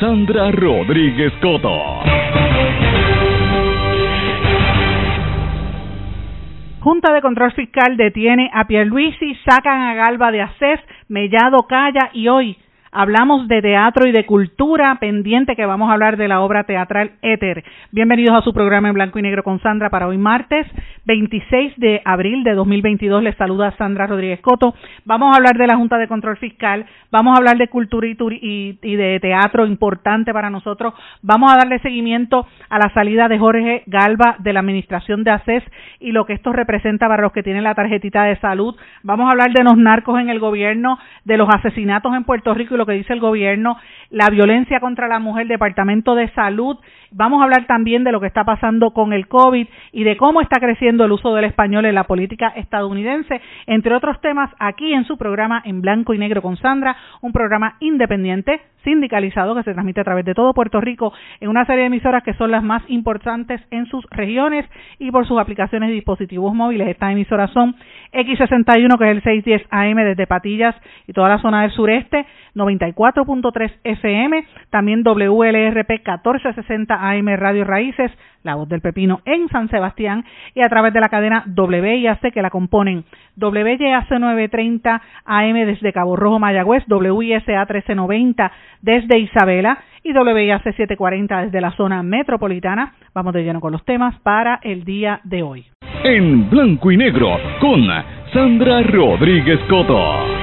Sandra Rodríguez Coto. Junta de Control Fiscal detiene a Pierluisi, sacan a Galba de Acés, Mellado calla y hoy Hablamos de teatro y de cultura pendiente que vamos a hablar de la obra teatral Éter. Bienvenidos a su programa en blanco y negro con Sandra para hoy martes 26 de abril de 2022. Les saluda Sandra Rodríguez Coto. Vamos a hablar de la Junta de Control Fiscal, vamos a hablar de cultura y, y de teatro importante para nosotros. Vamos a darle seguimiento a la salida de Jorge Galva de la Administración de ACES y lo que esto representa para los que tienen la tarjetita de salud. Vamos a hablar de los narcos en el gobierno, de los asesinatos en Puerto Rico y lo que dice el gobierno, la violencia contra la mujer, Departamento de Salud. Vamos a hablar también de lo que está pasando con el COVID y de cómo está creciendo el uso del español en la política estadounidense, entre otros temas, aquí en su programa En Blanco y Negro con Sandra, un programa independiente, sindicalizado, que se transmite a través de todo Puerto Rico en una serie de emisoras que son las más importantes en sus regiones y por sus aplicaciones y dispositivos móviles. Estas emisoras son X61, que es el 610 AM desde Patillas y toda la zona del sureste, 94.3 FM, también WLRP 1460 AM Radio Raíces, La Voz del Pepino en San Sebastián y a través de la cadena WIAC que la componen WYAC 930 AM desde Cabo Rojo Mayagüez, WISA 1390 desde Isabela y WIAC 740 desde la zona metropolitana. Vamos de lleno con los temas para el día de hoy. En blanco y negro con Sandra Rodríguez Coto.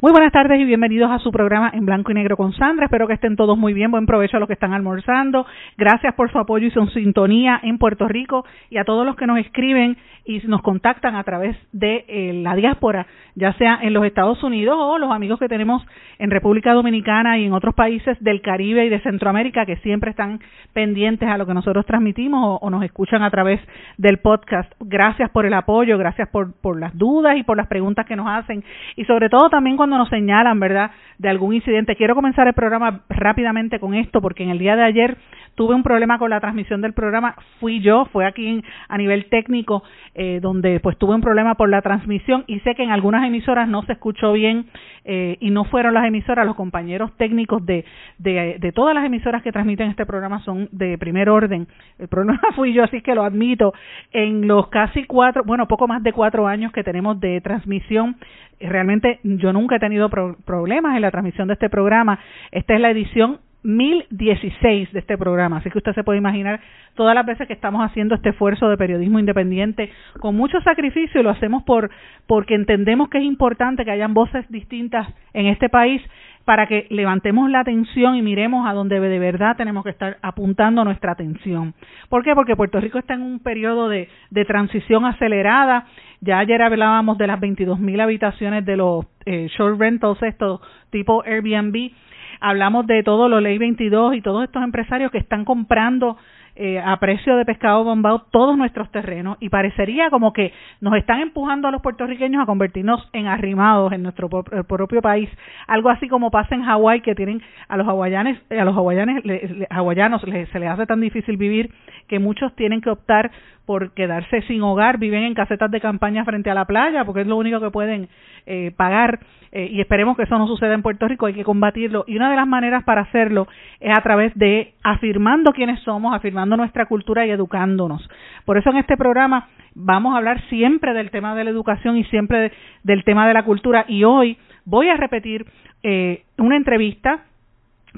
Muy buenas tardes y bienvenidos a su programa en blanco y negro con Sandra. Espero que estén todos muy bien. Buen provecho a los que están almorzando. Gracias por su apoyo y su sintonía en Puerto Rico y a todos los que nos escriben y nos contactan a través de eh, la diáspora, ya sea en los Estados Unidos o los amigos que tenemos en República Dominicana y en otros países del Caribe y de Centroamérica que siempre están pendientes a lo que nosotros transmitimos o, nos escuchan a través del podcast. Gracias por el apoyo, gracias por, por las dudas y por las preguntas que nos hacen y sobre todo también cuando nos señalan, ¿verdad?, de algún incidente. Quiero comenzar el programa rápidamente con esto porque en el día de ayer tuve un problema con la transmisión del programa, fui yo, fue aquí a nivel técnico, eh, donde pues tuve un problema por la transmisión y sé que en algunas emisoras no se escuchó bien eh, y no fueron las emisoras, los compañeros técnicos de, de, de todas las emisoras que transmiten este programa son de primer orden. El problema fui yo, así que lo admito. En los casi cuatro, bueno, poco más de cuatro años que tenemos de transmisión, realmente yo nunca he tenido problemas en la transmisión de este programa. Esta es la edición 1016 de este programa, así que usted se puede imaginar todas las veces que estamos haciendo este esfuerzo de periodismo independiente con mucho sacrificio y lo hacemos por porque entendemos que es importante que hayan voces distintas en este país para que levantemos la atención y miremos a donde de verdad tenemos que estar apuntando nuestra atención. ¿Por qué? Porque Puerto Rico está en un periodo de, de transición acelerada. Ya ayer hablábamos de las 22 mil habitaciones de los eh, short rentals, estos tipo Airbnb, hablamos de todo lo Ley 22 y todos estos empresarios que están comprando eh, a precio de pescado bombado todos nuestros terrenos. Y parecería como que nos están empujando a los puertorriqueños a convertirnos en arrimados en nuestro propio país, algo así como pasa en Hawái que tienen a los hawaianes a los hawaianes hawaianos se les hace tan difícil vivir que muchos tienen que optar por quedarse sin hogar, viven en casetas de campaña frente a la playa, porque es lo único que pueden eh, pagar, eh, y esperemos que eso no suceda en Puerto Rico, hay que combatirlo. Y una de las maneras para hacerlo es a través de afirmando quiénes somos, afirmando nuestra cultura y educándonos. Por eso en este programa vamos a hablar siempre del tema de la educación y siempre del tema de la cultura, y hoy voy a repetir eh, una entrevista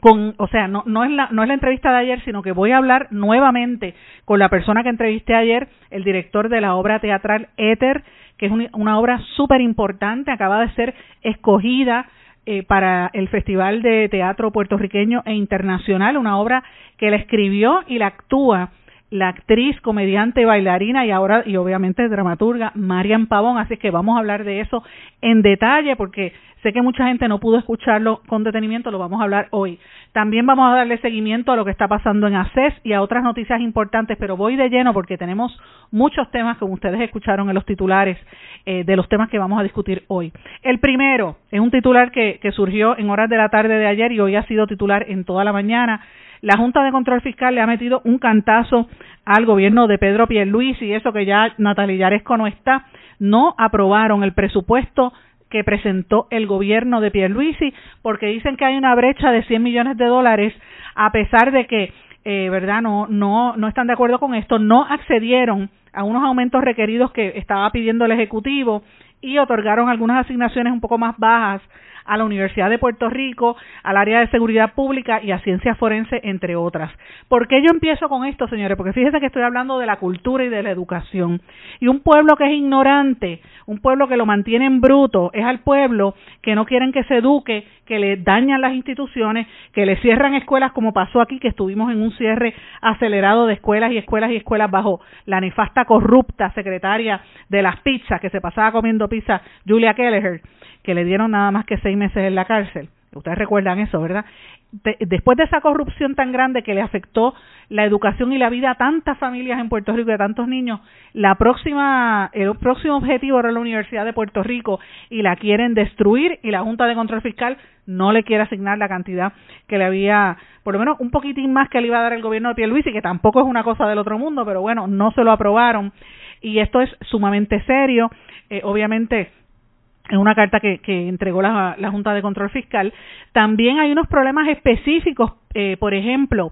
con, o sea, no, no, es la, no es la entrevista de ayer, sino que voy a hablar nuevamente con la persona que entrevisté ayer, el director de la obra teatral Éter, que es una, obra súper importante, acaba de ser escogida eh, para el Festival de Teatro Puertorriqueño e Internacional, una obra que la escribió y la actúa la actriz, comediante, bailarina y ahora y obviamente dramaturga Marian Pavón, así que vamos a hablar de eso en detalle porque sé que mucha gente no pudo escucharlo con detenimiento, lo vamos a hablar hoy. También vamos a darle seguimiento a lo que está pasando en ACES y a otras noticias importantes, pero voy de lleno porque tenemos muchos temas como ustedes escucharon en los titulares eh, de los temas que vamos a discutir hoy. El primero es un titular que, que surgió en horas de la tarde de ayer y hoy ha sido titular en toda la mañana la Junta de Control Fiscal le ha metido un cantazo al gobierno de Pedro Pierluisi y eso que ya Natalia Yaresco no está, no aprobaron el presupuesto que presentó el gobierno de Pierluisi porque dicen que hay una brecha de 100 millones de dólares a pesar de que eh, verdad no no no están de acuerdo con esto. No accedieron a unos aumentos requeridos que estaba pidiendo el ejecutivo y otorgaron algunas asignaciones un poco más bajas a la Universidad de Puerto Rico, al área de seguridad pública y a ciencia forense, entre otras. ¿Por qué yo empiezo con esto, señores? Porque fíjense que estoy hablando de la cultura y de la educación. Y un pueblo que es ignorante, un pueblo que lo mantiene en bruto, es al pueblo que no quieren que se eduque, que le dañan las instituciones, que le cierran escuelas como pasó aquí, que estuvimos en un cierre acelerado de escuelas y escuelas y escuelas bajo la nefasta corrupta secretaria de las pizzas que se pasaba comiendo pizza, Julia Kelleher que le dieron nada más que seis meses en la cárcel. Ustedes recuerdan eso, ¿verdad? después de esa corrupción tan grande que le afectó la educación y la vida a tantas familias en Puerto Rico y a tantos niños, la próxima, el próximo objetivo era la Universidad de Puerto Rico y la quieren destruir y la Junta de Control Fiscal no le quiere asignar la cantidad que le había, por lo menos un poquitín más que le iba a dar el gobierno de Pierluisi, que tampoco es una cosa del otro mundo, pero bueno, no se lo aprobaron y esto es sumamente serio. Eh, obviamente, en una carta que, que entregó la, la, Junta de Control Fiscal. También hay unos problemas específicos, eh, por ejemplo,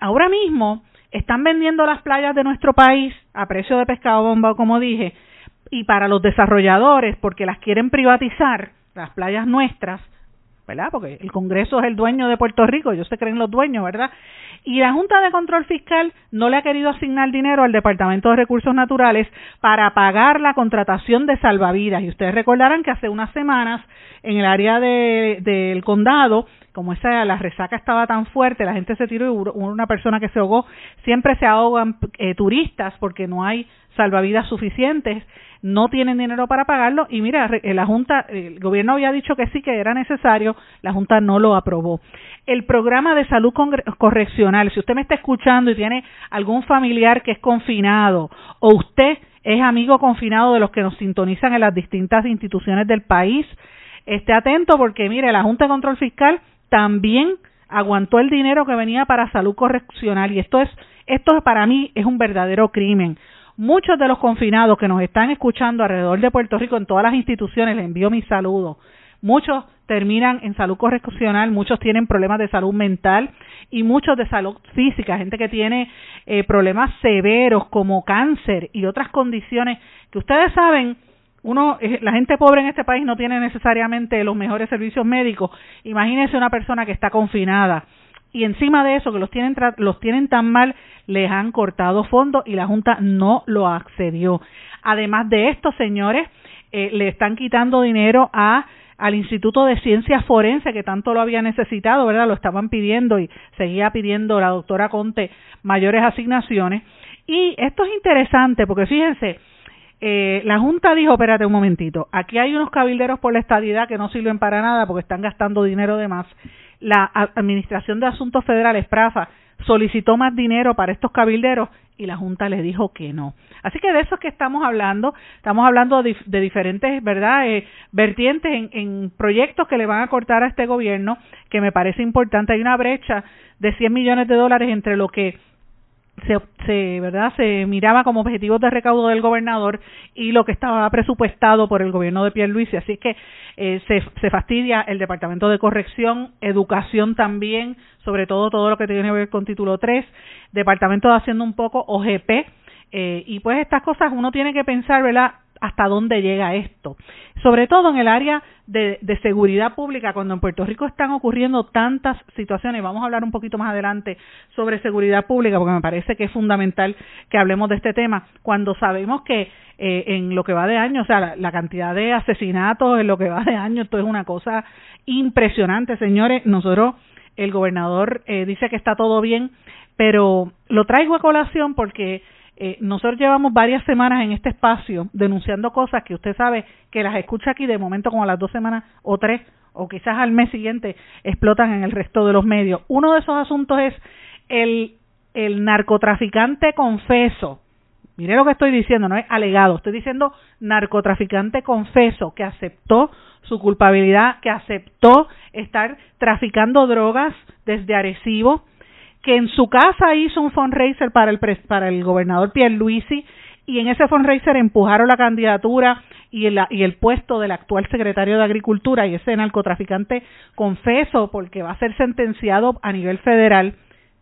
ahora mismo están vendiendo las playas de nuestro país a precio de pescado bomba, como dije, y para los desarrolladores, porque las quieren privatizar, las playas nuestras, ¿verdad? Porque el Congreso es el dueño de Puerto Rico, ellos se creen los dueños, ¿verdad? Y la Junta de Control Fiscal no le ha querido asignar dinero al Departamento de Recursos Naturales para pagar la contratación de salvavidas. Y ustedes recordarán que hace unas semanas en el área del condado, como esa la resaca estaba tan fuerte, la gente se tiró y una persona que se ahogó. Siempre se ahogan eh, turistas porque no hay salvavidas suficientes no tienen dinero para pagarlo y mira, eh, la Junta, el gobierno había dicho que sí que era necesario, la Junta no lo aprobó. El programa de salud correccional, si usted me está escuchando y tiene algún familiar que es confinado o usted es amigo confinado de los que nos sintonizan en las distintas instituciones del país, esté atento porque mire, la Junta de Control Fiscal también aguantó el dinero que venía para salud correccional y esto es esto para mí es un verdadero crimen muchos de los confinados que nos están escuchando alrededor de Puerto Rico en todas las instituciones, les envío mi saludo. Muchos terminan en salud correccional, muchos tienen problemas de salud mental y muchos de salud física, gente que tiene eh, problemas severos como cáncer y otras condiciones que ustedes saben, uno, eh, la gente pobre en este país no tiene necesariamente los mejores servicios médicos. Imagínense una persona que está confinada y encima de eso que los tienen los tienen tan mal les han cortado fondos y la junta no lo accedió además de esto señores eh, le están quitando dinero a al Instituto de Ciencias Forense que tanto lo había necesitado, ¿verdad? Lo estaban pidiendo y seguía pidiendo la doctora Conte mayores asignaciones. Y esto es interesante porque fíjense, eh, la Junta dijo, espérate un momentito, aquí hay unos cabilderos por la estadidad que no sirven para nada porque están gastando dinero de más la Administración de Asuntos Federales, PRAFA, solicitó más dinero para estos cabilderos y la Junta le dijo que no. Así que de eso es que estamos hablando, estamos hablando de, diferentes, ¿verdad?, eh, vertientes en, en, proyectos que le van a cortar a este gobierno, que me parece importante. Hay una brecha de 100 millones de dólares entre lo que se, se, verdad se miraba como objetivos de recaudo del gobernador y lo que estaba presupuestado por el gobierno de Pierluisi. Así que eh, se, se fastidia el departamento de corrección educación también sobre todo todo lo que tiene que ver con título 3 departamento de haciendo un poco OGP eh, y pues estas cosas uno tiene que pensar verdad hasta dónde llega esto. Sobre todo en el área de, seguridad pública, cuando en Puerto Rico están ocurriendo tantas situaciones, vamos a hablar un poquito más adelante sobre seguridad pública, porque me parece que es fundamental que hablemos de este tema, cuando sabemos que eh, en lo que va de año, o sea, la, cantidad de asesinatos en lo que va de año, esto es una cosa impresionante, señores. Nosotros, el gobernador eh, dice que está todo bien, pero lo traigo a colación porque eh, nosotros llevamos varias semanas en este espacio denunciando cosas que usted sabe que las escucha aquí de momento como a las dos semanas o tres o quizás al mes siguiente explotan en el resto de los medios. Uno de esos asuntos es el, el narcotraficante confeso. Mire lo que estoy diciendo, no es alegado, estoy diciendo narcotraficante confeso que aceptó su culpabilidad, que aceptó estar traficando drogas desde Arecibo, que en su casa hizo un fundraiser para el, para el gobernador Pierluisi y en ese fundraiser empujaron la candidatura y el, y el puesto del actual secretario de Agricultura y ese narcotraficante confeso porque va a ser sentenciado a nivel federal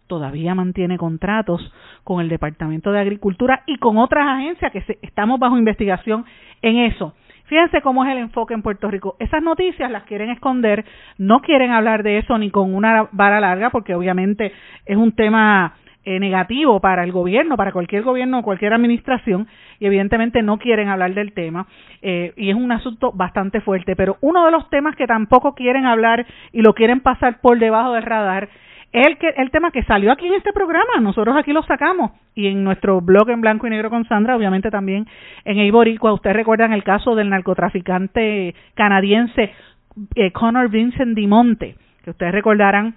todavía mantiene contratos con el Departamento de Agricultura y con otras agencias que estamos bajo investigación en eso. Fíjense cómo es el enfoque en Puerto Rico. Esas noticias las quieren esconder, no quieren hablar de eso ni con una vara larga, porque obviamente es un tema eh, negativo para el gobierno, para cualquier gobierno o cualquier administración, y evidentemente no quieren hablar del tema, eh, y es un asunto bastante fuerte. Pero uno de los temas que tampoco quieren hablar y lo quieren pasar por debajo del radar el, que, el tema que salió aquí en este programa, nosotros aquí lo sacamos. Y en nuestro blog en blanco y negro con Sandra, obviamente también en Eiboricua, ustedes recuerdan el caso del narcotraficante canadiense eh, Connor Vincent Dimonte, que ustedes recordarán,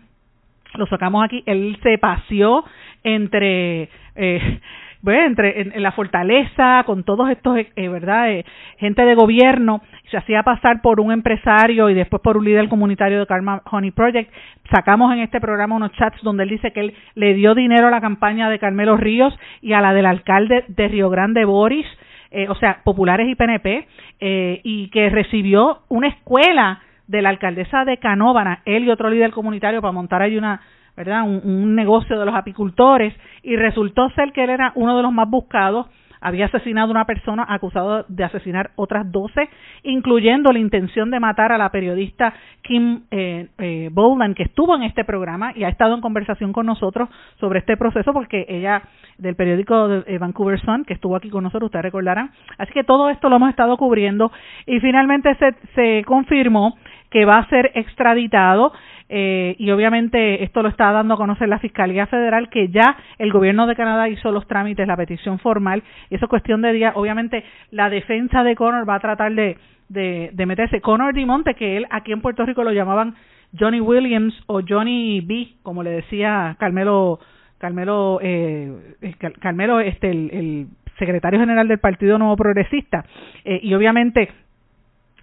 lo sacamos aquí, él se paseó entre eh, bueno, entre en, la fortaleza, con todos estos, eh, ¿verdad? Eh, gente de gobierno, se hacía pasar por un empresario y después por un líder comunitario de Karma Honey Project. Sacamos en este programa unos chats donde él dice que él le dio dinero a la campaña de Carmelo Ríos y a la del alcalde de Río Grande, Boris, eh, o sea, populares y PNP, eh, y que recibió una escuela de la alcaldesa de Canóvana, él y otro líder comunitario para montar ahí una ¿verdad? Un, negocio de los apicultores y resultó ser que él era uno de los más buscados. Había asesinado a una persona acusado de asesinar otras 12, incluyendo la intención de matar a la periodista Kim eh, eh, que estuvo en este programa y ha estado en conversación con nosotros sobre este proceso, porque ella, del periódico de eh, Vancouver Sun, que estuvo aquí con nosotros, ustedes recordarán. Así que todo esto lo hemos estado cubriendo y finalmente se, se confirmó que va a ser extraditado eh, y obviamente esto lo está dando a conocer la Fiscalía Federal que ya el gobierno de Canadá hizo los trámites, la petición formal, y eso es cuestión de días. Obviamente la defensa de Connor va a tratar de, de, de meterse. Connor Dimonte, que él aquí en Puerto Rico lo llamaban Johnny Williams o Johnny B, como le decía Carmelo, Carmelo, eh, Carmelo, este, el, secretario general del Partido Nuevo Progresista, eh, y obviamente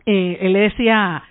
eh, él le decía,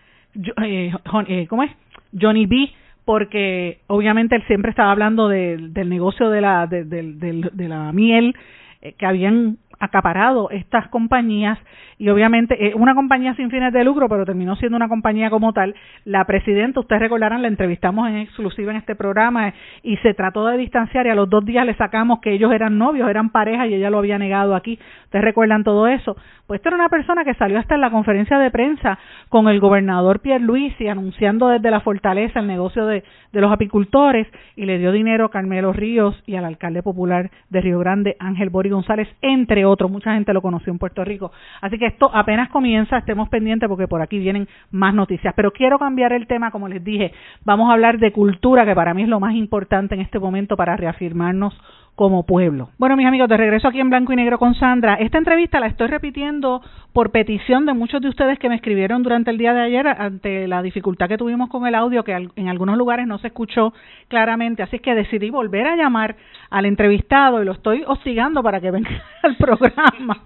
eh, eh, ¿cómo es? Johnny B porque obviamente él siempre estaba hablando del negocio de la de, de la miel eh, que habían acaparado estas compañías y obviamente eh, una compañía sin fines de lucro, pero terminó siendo una compañía como tal. La presidenta, ustedes recordarán, la entrevistamos en exclusiva en este programa y se trató de distanciar y a los dos días le sacamos que ellos eran novios, eran pareja y ella lo había negado aquí. Ustedes recuerdan todo eso. Pues esta era una persona que salió hasta en la conferencia de prensa con el gobernador Pierre y anunciando desde la fortaleza el negocio de, de los apicultores y le dio dinero a Carmelo Ríos y al alcalde popular de Río Grande, Ángel Bori González, entre otros. Mucha gente lo conoció en Puerto Rico. Así que esto apenas comienza, estemos pendientes porque por aquí vienen más noticias. Pero quiero cambiar el tema, como les dije, vamos a hablar de cultura, que para mí es lo más importante en este momento para reafirmarnos como pueblo. Bueno, mis amigos, de regreso aquí en Blanco y Negro con Sandra. Esta entrevista la estoy repitiendo por petición de muchos de ustedes que me escribieron durante el día de ayer ante la dificultad que tuvimos con el audio, que en algunos lugares no se escuchó claramente. Así que decidí volver a llamar al entrevistado y lo estoy hostigando para que venga al programa.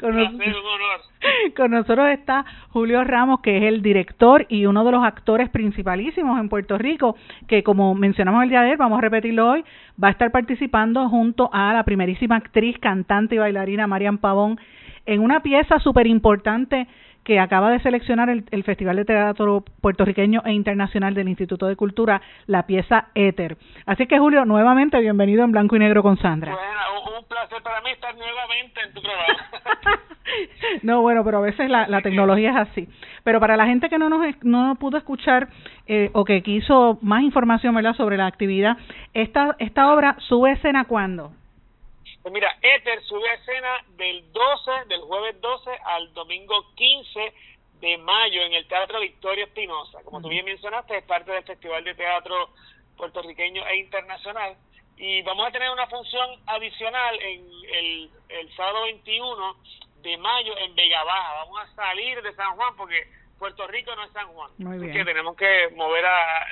con nosotros está Julio Ramos, que es el director y uno de los actores principalísimos en Puerto Rico, que como mencionamos el día de ayer, vamos a repetirlo hoy, va a estar participando junto a la primerísima actriz, cantante y bailarina Marian Pavón en una pieza súper importante que acaba de seleccionar el, Festival de Teatro Puertorriqueño e Internacional del Instituto de Cultura, la pieza Éter. Así que, Julio, nuevamente bienvenido en Blanco y Negro con Sandra. Bueno, un placer para mí estar nuevamente en tu programa. no, bueno, pero a veces la, la, tecnología es así. Pero para la gente que no nos no pudo escuchar eh, o que quiso más información ¿verdad? sobre la actividad, esta, esta obra sube escena cuándo? Pues mira, Éter sube a escena del 12, del jueves 12 al domingo 15 de mayo en el Teatro Victoria Espinosa. Como tú bien mencionaste, es parte del Festival de Teatro puertorriqueño e internacional. Y vamos a tener una función adicional en el, el sábado 21 de mayo en Vega Baja. Vamos a salir de San Juan porque Puerto Rico no es San Juan. Muy bien. que tenemos que mover a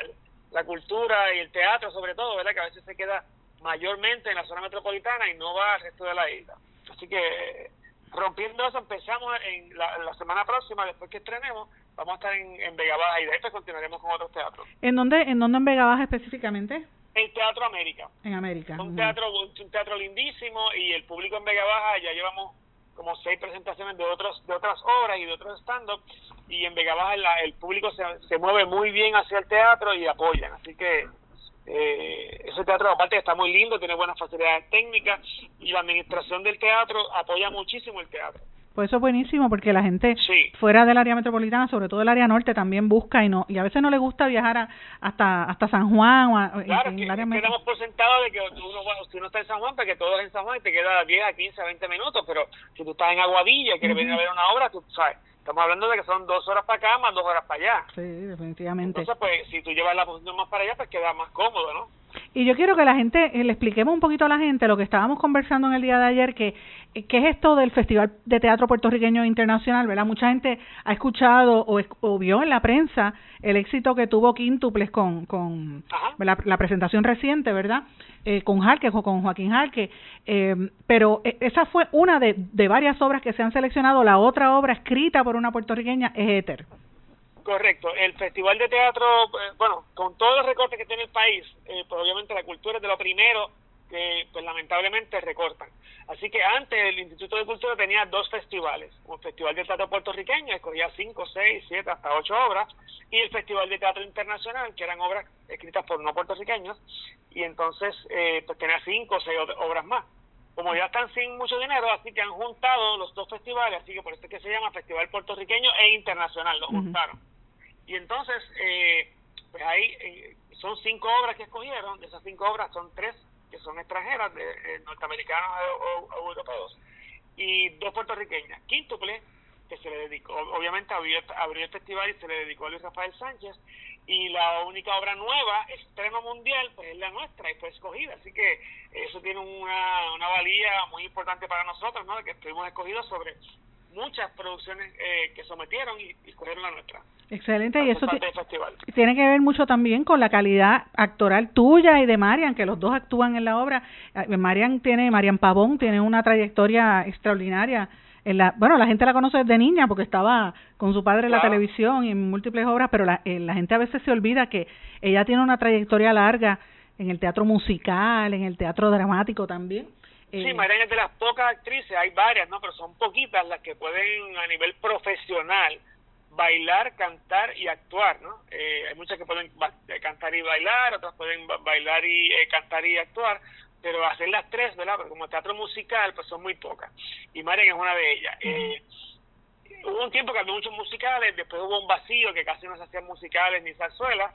la cultura y el teatro sobre todo, ¿verdad? Que a veces se queda mayormente en la zona metropolitana y no va al resto de la isla. Así que rompiendo eso empezamos en la, semana próxima, después que estrenemos, vamos a estar en, en Vega Baja y después continuaremos con otros teatros. ¿En dónde, en dónde en Vega Baja específicamente? El Teatro América. En América. Un teatro, un teatro lindísimo y el público en Vega Baja ya llevamos como seis presentaciones de otros de otras obras y de otros stand-up y en Vega Baja el público se, se mueve muy bien hacia el teatro y apoyan así que eh, ese teatro aparte está muy lindo tiene buenas facilidades técnicas y la administración del teatro apoya muchísimo el teatro pues eso es buenísimo porque la gente fuera del área metropolitana, sobre todo el área norte, también busca y no y a veces no le gusta viajar hasta hasta San Juan o claro, en, el área metropolitana. por sentado de que uno, si uno está en San Juan, porque todo es en San Juan y te queda 10 a 15 a 20 minutos, pero si tú estás en Aguadilla y quieres venir a ver una obra, tú sabes, estamos hablando de que son dos horas para acá más dos horas para allá. Sí, definitivamente. Entonces, pues, si tú llevas la posición más para allá, pues queda más cómodo, ¿no? Y yo quiero que la gente, eh, le expliquemos un poquito a la gente lo que estábamos conversando en el día de ayer, que eh, qué es esto del Festival de Teatro Puertorriqueño Internacional, ¿verdad? Mucha gente ha escuchado o, vio en la prensa el éxito que tuvo Quíntuples con, con la, presentación reciente, ¿verdad? Eh, con Jarque, con Joaquín Jarque, eh, pero esa fue una de, de varias obras que se han seleccionado. La otra obra escrita por una puertorriqueña es Éter. Correcto. El Festival de Teatro, eh, bueno, con todos los recortes que tiene el país, eh, pues obviamente la cultura es de lo primero que pues lamentablemente recortan. Así que antes el Instituto de Cultura tenía dos festivales, un Festival de Teatro Puertorriqueño, escogía cinco, seis, siete, hasta ocho obras, y el Festival de Teatro Internacional, que eran obras escritas por no puertorriqueños, y entonces eh, pues tenía cinco o seis obras más. Como ya están sin mucho dinero, así que han juntado los dos festivales, así que por eso es que se llama Festival Puertorriqueño e Internacional, lo juntaron. Y entonces, eh, pues ahí eh, son cinco obras que escogieron, de esas cinco obras son tres que son extranjeras, de eh, norteamericanos o, europeos, y dos puertorriqueñas. Quíntuple, que se le dedicó, obviamente abrió, abrió el festival y se le dedicó a Luis Rafael Sánchez, y la única obra nueva, estreno mundial, pues es la nuestra y fue escogida. Así que eso tiene una, una valía muy importante para nosotros, ¿no? De que estuvimos escogidos sobre muchas producciones eh, que sometieron y, escogieron la nuestra. Excelente, y eso tiene que ver mucho también con la calidad actoral tuya y de Marian, que los dos actúan en la obra. Eh, Marian tiene, Marian Pavón tiene una trayectoria extraordinaria. En la, bueno, la gente la conoce desde niña porque estaba con su padre en la televisión y en múltiples obras, pero la, eh, la gente a veces se olvida que ella tiene una trayectoria larga en el teatro musical, en el teatro dramático también. Sí, eh, Mariana es de las pocas actrices, hay varias, ¿no? Pero son poquitas las que pueden a nivel profesional bailar, cantar y actuar, ¿no? Eh, hay muchas que pueden eh, cantar y bailar, otras pueden bailar y cantar y actuar, pero hacer las tres, ¿verdad? Porque como teatro musical, pues son muy pocas. Y Marian es una de ellas. hubo un tiempo que había muchos musicales, después hubo un vacío que casi no se hacían musicales ni zarzuelas,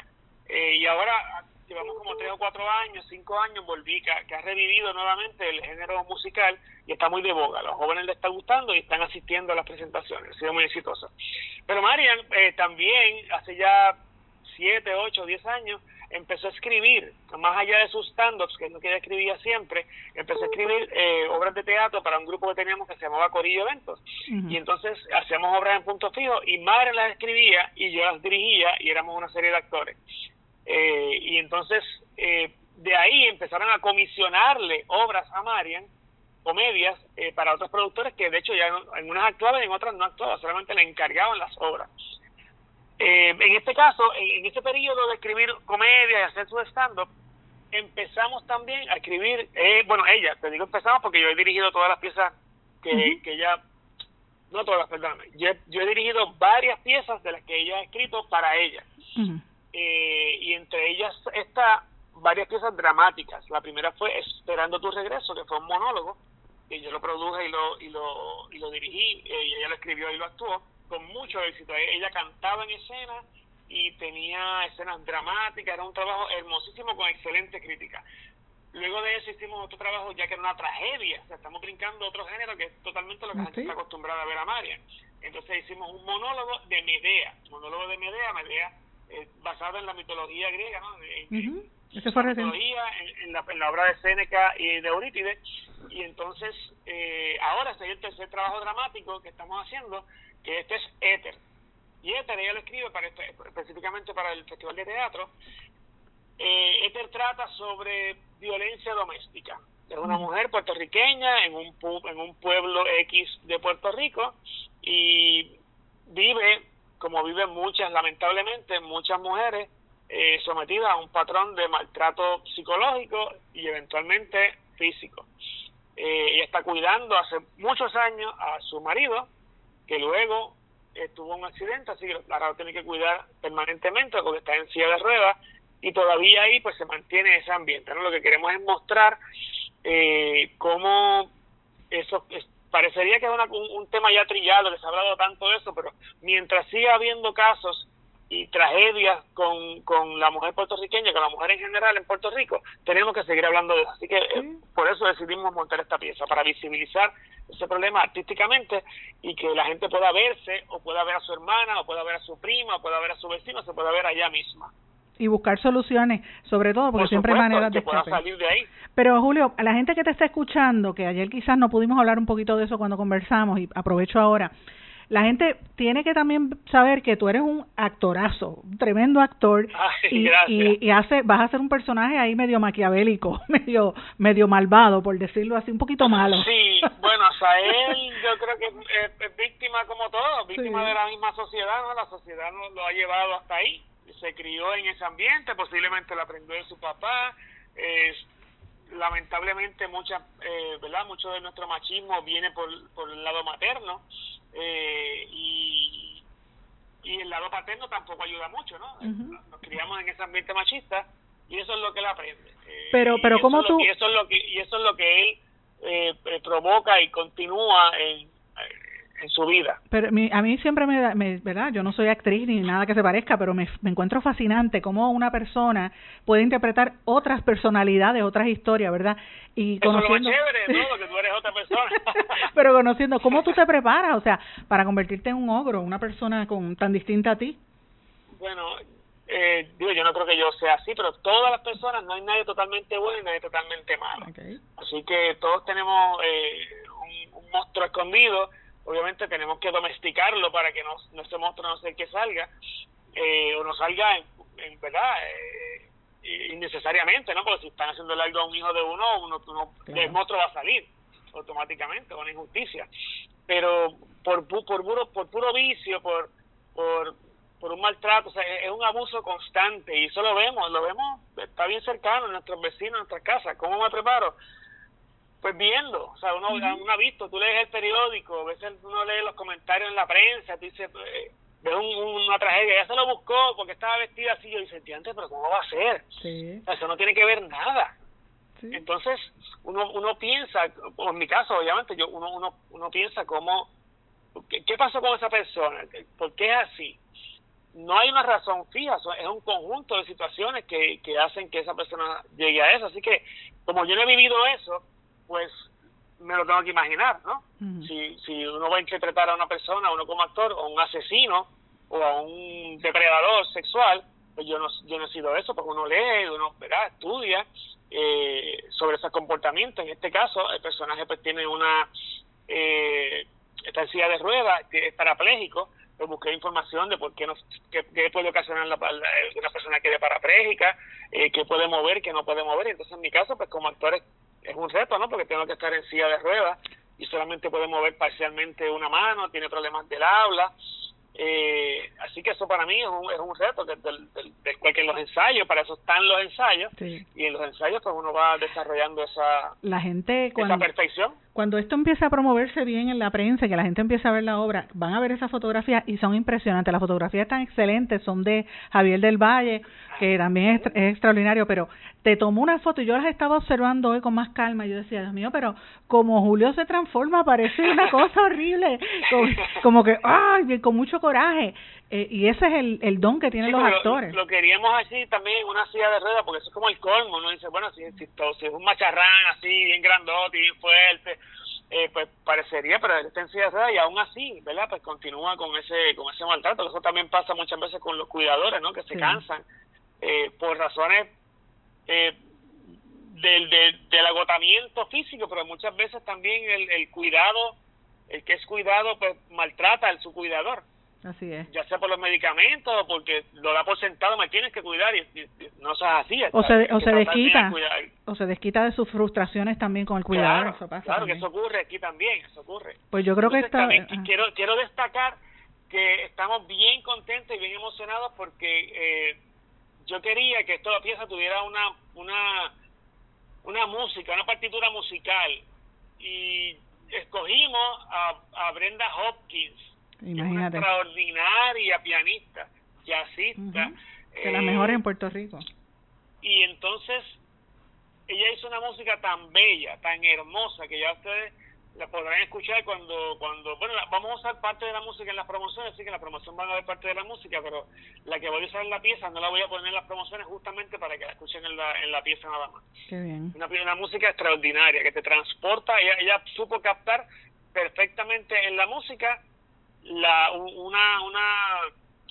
y ahora llevamos como tres o cuatro años, cinco años, volví, que, ha revivido nuevamente el género musical y está muy de boga. los jóvenes le está gustando y están asistiendo a las presentaciones, ha sido muy exitoso. Pero Marian eh, también, hace ya siete, ocho, diez años, empezó a escribir, más allá de sus stand-ups, que es lo que ella escribía siempre, empezó a escribir eh, obras de teatro para un grupo que teníamos que se llamaba Corillo Eventos. Y entonces hacíamos obras en punto fijo y Marian las escribía y yo las dirigía y éramos una serie de actores. Eh, y entonces eh, de ahí empezaron a comisionarle obras a Marian, comedias, eh, para otros productores que de hecho ya en, unas actuaban y en otras no actuaban, solamente le encargaban las obras. en este caso, en, ese periodo de escribir comedias y hacer su stand-up, empezamos también a escribir, bueno, ella, te digo empezamos porque yo he dirigido todas las piezas que, que ella, no todas, perdóname, yo, yo he dirigido varias piezas de las que ella ha escrito para ella eh, y entre ellas está varias piezas dramáticas. La primera fue Esperando tu regreso, que fue un monólogo, que yo lo produje y lo, y lo, y lo dirigí, eh, y ella lo escribió y lo actuó con mucho éxito. Ella cantaba en escena y tenía escenas dramáticas, era un trabajo hermosísimo con excelente crítica. Luego de eso hicimos otro trabajo ya que era una tragedia, o sea, estamos brincando otro género que es totalmente lo que la gente está acostumbrada a ver a María. Entonces hicimos un monólogo de Medea, monólogo de Medea, Medea eh, basada en la mitología griega, ¿no? en, la, en la obra de Séneca y de Eurípides, y entonces eh, ahora sería el tercer trabajo dramático que estamos haciendo, que este es Éter. Y Éter ella lo escribe para este, específicamente para el Festival de Teatro. Eh, Éter trata sobre violencia doméstica. Es una mujer puertorriqueña en un, en un pueblo X de Puerto Rico y vive, como viven muchas, lamentablemente, muchas mujeres, eh, sometidas a un patrón de maltrato psicológico y eventualmente físico. Eh, ella está cuidando hace muchos años a su marido, que luego tuvo un accidente, así que ahora lo tiene que cuidar permanentemente porque está en silla de ruedas y todavía ahí pues se mantiene ese ambiente. ¿no? Lo que queremos es mostrar eh, cómo eso parecería que es un, tema ya trillado, que se ha hablado tanto de eso, pero mientras siga habiendo casos y tragedias con, con la mujer puertorriqueña, con la mujer en general en Puerto Rico, tenemos que seguir hablando de eso. Así que eh, por eso decidimos montar esta pieza, para visibilizar ese problema artísticamente y que la gente pueda verse, o pueda ver a su hermana, o pueda ver a su prima, o pueda ver a su vecino, se pueda ver allá misma y buscar soluciones, sobre todo porque siempre hay maneras de salir de ahí. Pero Julio, a la gente que te está escuchando, que ayer quizás no pudimos hablar un poquito de eso cuando conversamos y aprovecho ahora, la gente tiene que también saber que tú eres un actorazo, un tremendo actor y, y, hace, vas a ser un personaje ahí medio maquiavélico, medio medio malvado, por decirlo así, un poquito malo. Sí, bueno, Sael yo creo que es, víctima como todo, víctima de la misma sociedad, ¿no? La sociedad nos lo ha llevado hasta ahí, se crió en ese ambiente, posiblemente lo aprendió de su papá, lamentablemente mucha, eh, ¿verdad? mucho de nuestro machismo viene por, por el lado materno eh, y, y el lado paterno tampoco ayuda mucho, ¿no? Nos criamos en ese ambiente machista y eso es lo que él aprende. Eh, pero, pero ¿cómo tú...? y eso es lo que, y eso es lo que él eh, provoca y continúa en, en su vida. Pero a mí siempre me, me, ¿verdad? Yo no soy actriz ni nada que se parezca, pero me, me encuentro fascinante cómo una persona puede interpretar otras personalidades, otras historias, ¿verdad? Y conociendo... Eso es lo chévere, ¿no? Que tú eres otra persona. pero conociendo, ¿cómo tú te preparas? O sea, para convertirte en un ogro, una persona con tan distinta a ti. Bueno, eh, digo, yo no creo que yo sea así, pero todas las personas, no hay nadie totalmente bueno y nadie totalmente malo. Así que todos tenemos eh, un, un monstruo escondido obviamente tenemos que domesticarlo para que no, no ese monstruo no sé que salga eh, o no salga en, verdad eh, innecesariamente no porque si están haciéndole algo a un hijo de uno uno, uno el monstruo va a salir automáticamente una injusticia pero por por puro por puro vicio por por por un maltrato, o sea, es un abuso constante y eso lo vemos, lo vemos, está bien cercano en nuestros vecinos, en nuestras casas. ¿Cómo me preparo? Pues viendo, o sea, uno, uno ha visto, tú lees el periódico, a veces uno lee los comentarios en la prensa, tú dices, eh, ves una tragedia, ya se lo buscó porque estaba vestida así, yo dice, antes, pero ¿cómo va a ser? eso no tiene que ver nada. Entonces, uno, uno piensa, en mi caso, obviamente, yo uno, uno, uno piensa cómo, ¿qué, ¿qué pasó con esa persona? ¿Por qué es así? no hay una razón fija, es un conjunto de situaciones que, que hacen que esa persona llegue a eso. Así que, como yo no he vivido eso, pues me lo tengo que imaginar, ¿no? si, si uno va a interpretar a una persona, uno como actor, o un asesino, o a un depredador sexual, pues yo no, yo no he sido eso, porque uno lee, uno ¿verdad? estudia eh, sobre esos comportamientos. En este caso, el personaje pues tiene una eh, está en silla de ruedas, es parapléjico, pues busqué información de por qué, no, qué, puede ocasionar la, una persona que es parapléjica, eh, qué puede mover, qué no puede mover. Entonces, en mi caso, pues como actor es un reto, ¿no? Porque tengo que estar en silla de ruedas y solamente puede mover parcialmente una mano, tiene problemas del habla. Eh, así que eso para mí es un, es un reto, del, del, del, cual que en los ensayos, para eso están los ensayos, y en los ensayos pues uno va desarrollando esa, la gente cuando, esa perfección. Cuando esto empieza a promoverse bien en la prensa, que la gente empieza a ver la obra, van a ver esas fotografías y son impresionantes. Las fotografías están excelentes, son de Javier del Valle, que también es, es, extraordinario, pero te tomó una foto y yo las estaba observando hoy con más calma y yo decía, Dios mío, pero como Julio se transforma, parece una cosa horrible, como, que, ay, con mucho coraje. Eh, y ese es el, el don que tienen los actores. Lo, queríamos así también en una silla de ruedas, porque eso es como el colmo, ¿no? Dice, bueno, si, si, si es un macharrán así, bien grandote bien fuerte, eh, pues parecería, pero él está en silla de ruedas y aún así, ¿verdad? Pues continúa con ese con ese maltrato. Eso también pasa muchas veces con los cuidadores, ¿no? Que se cansan eh, por razones eh, del, del, agotamiento físico, pero muchas veces también el, el cuidado, el que es cuidado, pues maltrata a su cuidador. Así es. Ya sea por los medicamentos o porque lo da por sentado, me tienes que cuidar y, no es así. O se, o se desquita. O se desquita de sus frustraciones también con el cuidado Claro, que eso ocurre aquí también, eso ocurre. Pues yo creo que está... quiero, quiero destacar que estamos bien contentos y bien emocionados porque eh, yo quería que esta pieza tuviera una, una, una música, una partitura musical y escogimos a, a Brenda Hopkins Imagínate. Una extraordinaria pianista, jazzista. De las mejores en Puerto Rico. Y entonces ella hizo una música tan bella, tan hermosa, que ya ustedes la podrán escuchar cuando, cuando bueno, vamos a usar parte de la música en las promociones, así que en la promoción van a ver parte de la música, pero la que voy a usar en la pieza no la voy a poner en las promociones justamente para que la escuchen en la, en la pieza nada más. Qué bien. Una, una música extraordinaria que te transporta, ella, ella supo captar perfectamente en la música la, una, una,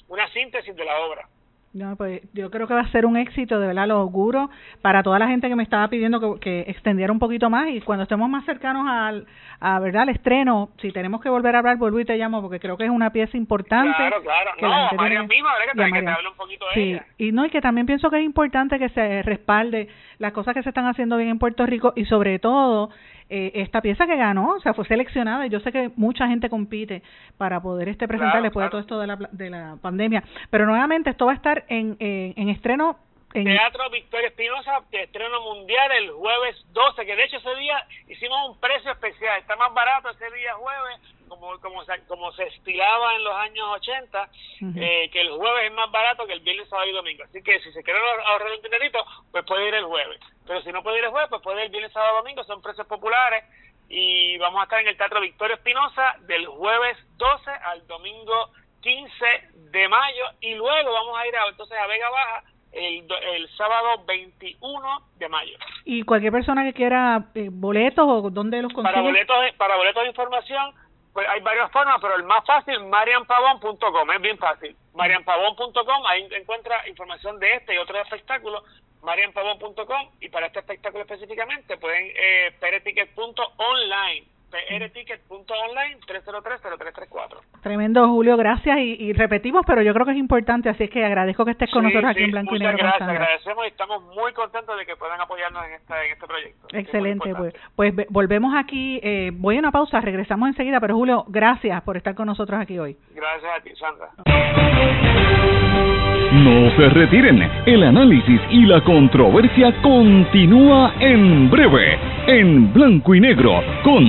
una síntesis de la obra. No, pues yo creo que va a ser un éxito, de verdad, lo auguro para toda la gente que me estaba pidiendo que, que extendiera un poquito más y cuando estemos más cercanos al, a, ¿verdad? al estreno, si tenemos que volver a hablar, vuelvo y te llamo porque creo que es una pieza importante. Claro, claro, que no, María misma, ¿verdad? Que, te, hable un poquito de sí. Y no, y que también pienso que es importante que se respalde las cosas que se están haciendo bien en Puerto Rico y sobre todo eh, esta pieza que ganó, o sea, fue seleccionada y yo sé que mucha gente compite para poder este presentar después de todo esto de la, de la pandemia. Pero nuevamente esto va a estar en, en estreno en... Teatro Victoria Espinosa, estreno mundial el jueves 12, que de hecho ese día hicimos un precio especial, está más barato ese día jueves, como como se, como se estilaba en los años 80, eh, que el jueves es más barato que el viernes, sábado y domingo. Así que si se quiere ahorrar un dinerito, pues puede ir el jueves. Pero si no puede ir el jueves, pues puede ir el viernes, sábado, domingo, son precios populares. Y vamos a estar en el Teatro Victoria Espinosa del jueves 12 al domingo 15 de mayo. Y luego vamos a ir a, entonces a Vega Baja el, el sábado 21 de mayo. ¿Y cualquier persona que quiera eh, boletos o dónde los consigue? Para boletos, para boletos de información, pues hay varias formas, pero el más fácil, marianpavón.com, es bien fácil. marianpavón.com, ahí encuentra información de este y otros espectáculos marianpavón.com y para este espectáculo específicamente pueden eh, pereticket.online prticket.online 303-0334. Tremendo, Julio, gracias. Y, repetimos, pero yo creo que es importante, así es que agradezco que estés con nosotros aquí en Blanco y Negro. Gracias, agradecemos y estamos muy contentos de que puedan apoyarnos en, esta, en este proyecto. Excelente, pues, pues volvemos aquí. Eh, voy a una pausa, regresamos enseguida, pero Julio, gracias por estar con nosotros aquí hoy. Gracias a ti, Sandra. No se retiren, el análisis y la controversia continúa en breve, en Blanco y Negro, con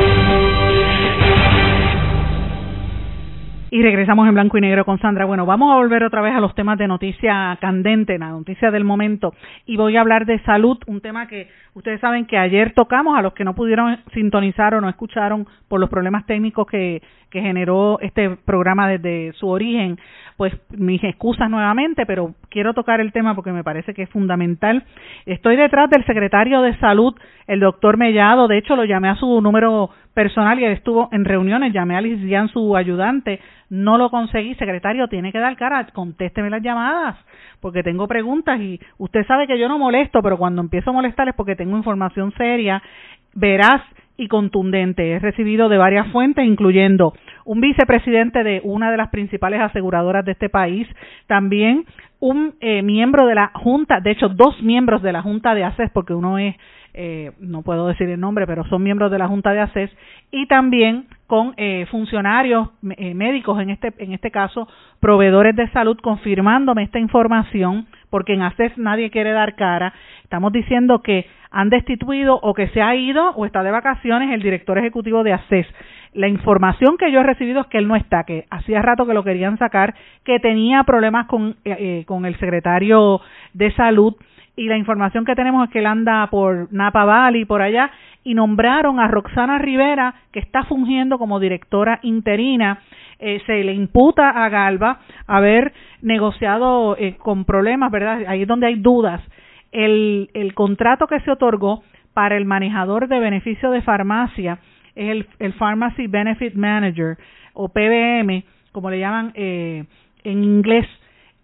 Y regresamos en blanco y negro con Sandra. Bueno, vamos a volver otra vez a los temas de noticia candente, la noticia del momento. Y voy a hablar de salud, un tema que ustedes saben que ayer tocamos, a los que no pudieron sintonizar o no escucharon por los problemas técnicos que, que generó este programa desde su origen, pues mis excusas nuevamente, pero quiero tocar el tema porque me parece que es fundamental. Estoy detrás del secretario de salud, el doctor Mellado, de hecho lo llamé a su número personal y estuvo en reuniones, llamé a Lisian, su ayudante, no lo conseguí, secretario, tiene que dar cara, contésteme las llamadas, porque tengo preguntas y usted sabe que yo no molesto, pero cuando empiezo a molestar es porque tengo información seria, veraz y contundente. He recibido de varias fuentes, incluyendo un vicepresidente de una de las principales aseguradoras de este país, también un eh, miembro de la Junta, de hecho dos miembros de la Junta de ACES, porque uno es eh, no puedo decir el nombre, pero son miembros de la Junta de ACES, y también con eh, funcionarios eh, médicos, en este, en este caso, proveedores de salud, confirmándome esta información, porque en ACES nadie quiere dar cara. Estamos diciendo que han destituido o que se ha ido o está de vacaciones el director ejecutivo de ACES. La información que yo he recibido es que él no está, que hacía rato que lo querían sacar, que tenía problemas con, eh, eh, con el secretario de salud y la información que tenemos es que él anda por Napa Valley, por allá, y nombraron a Roxana Rivera, que está fungiendo como directora interina. Eh, se le imputa a Galva haber negociado eh, con problemas, ¿verdad? Ahí es donde hay dudas. El, el contrato que se otorgó para el manejador de beneficio de farmacia es el, el Pharmacy Benefit Manager, o PBM, como le llaman eh, en inglés,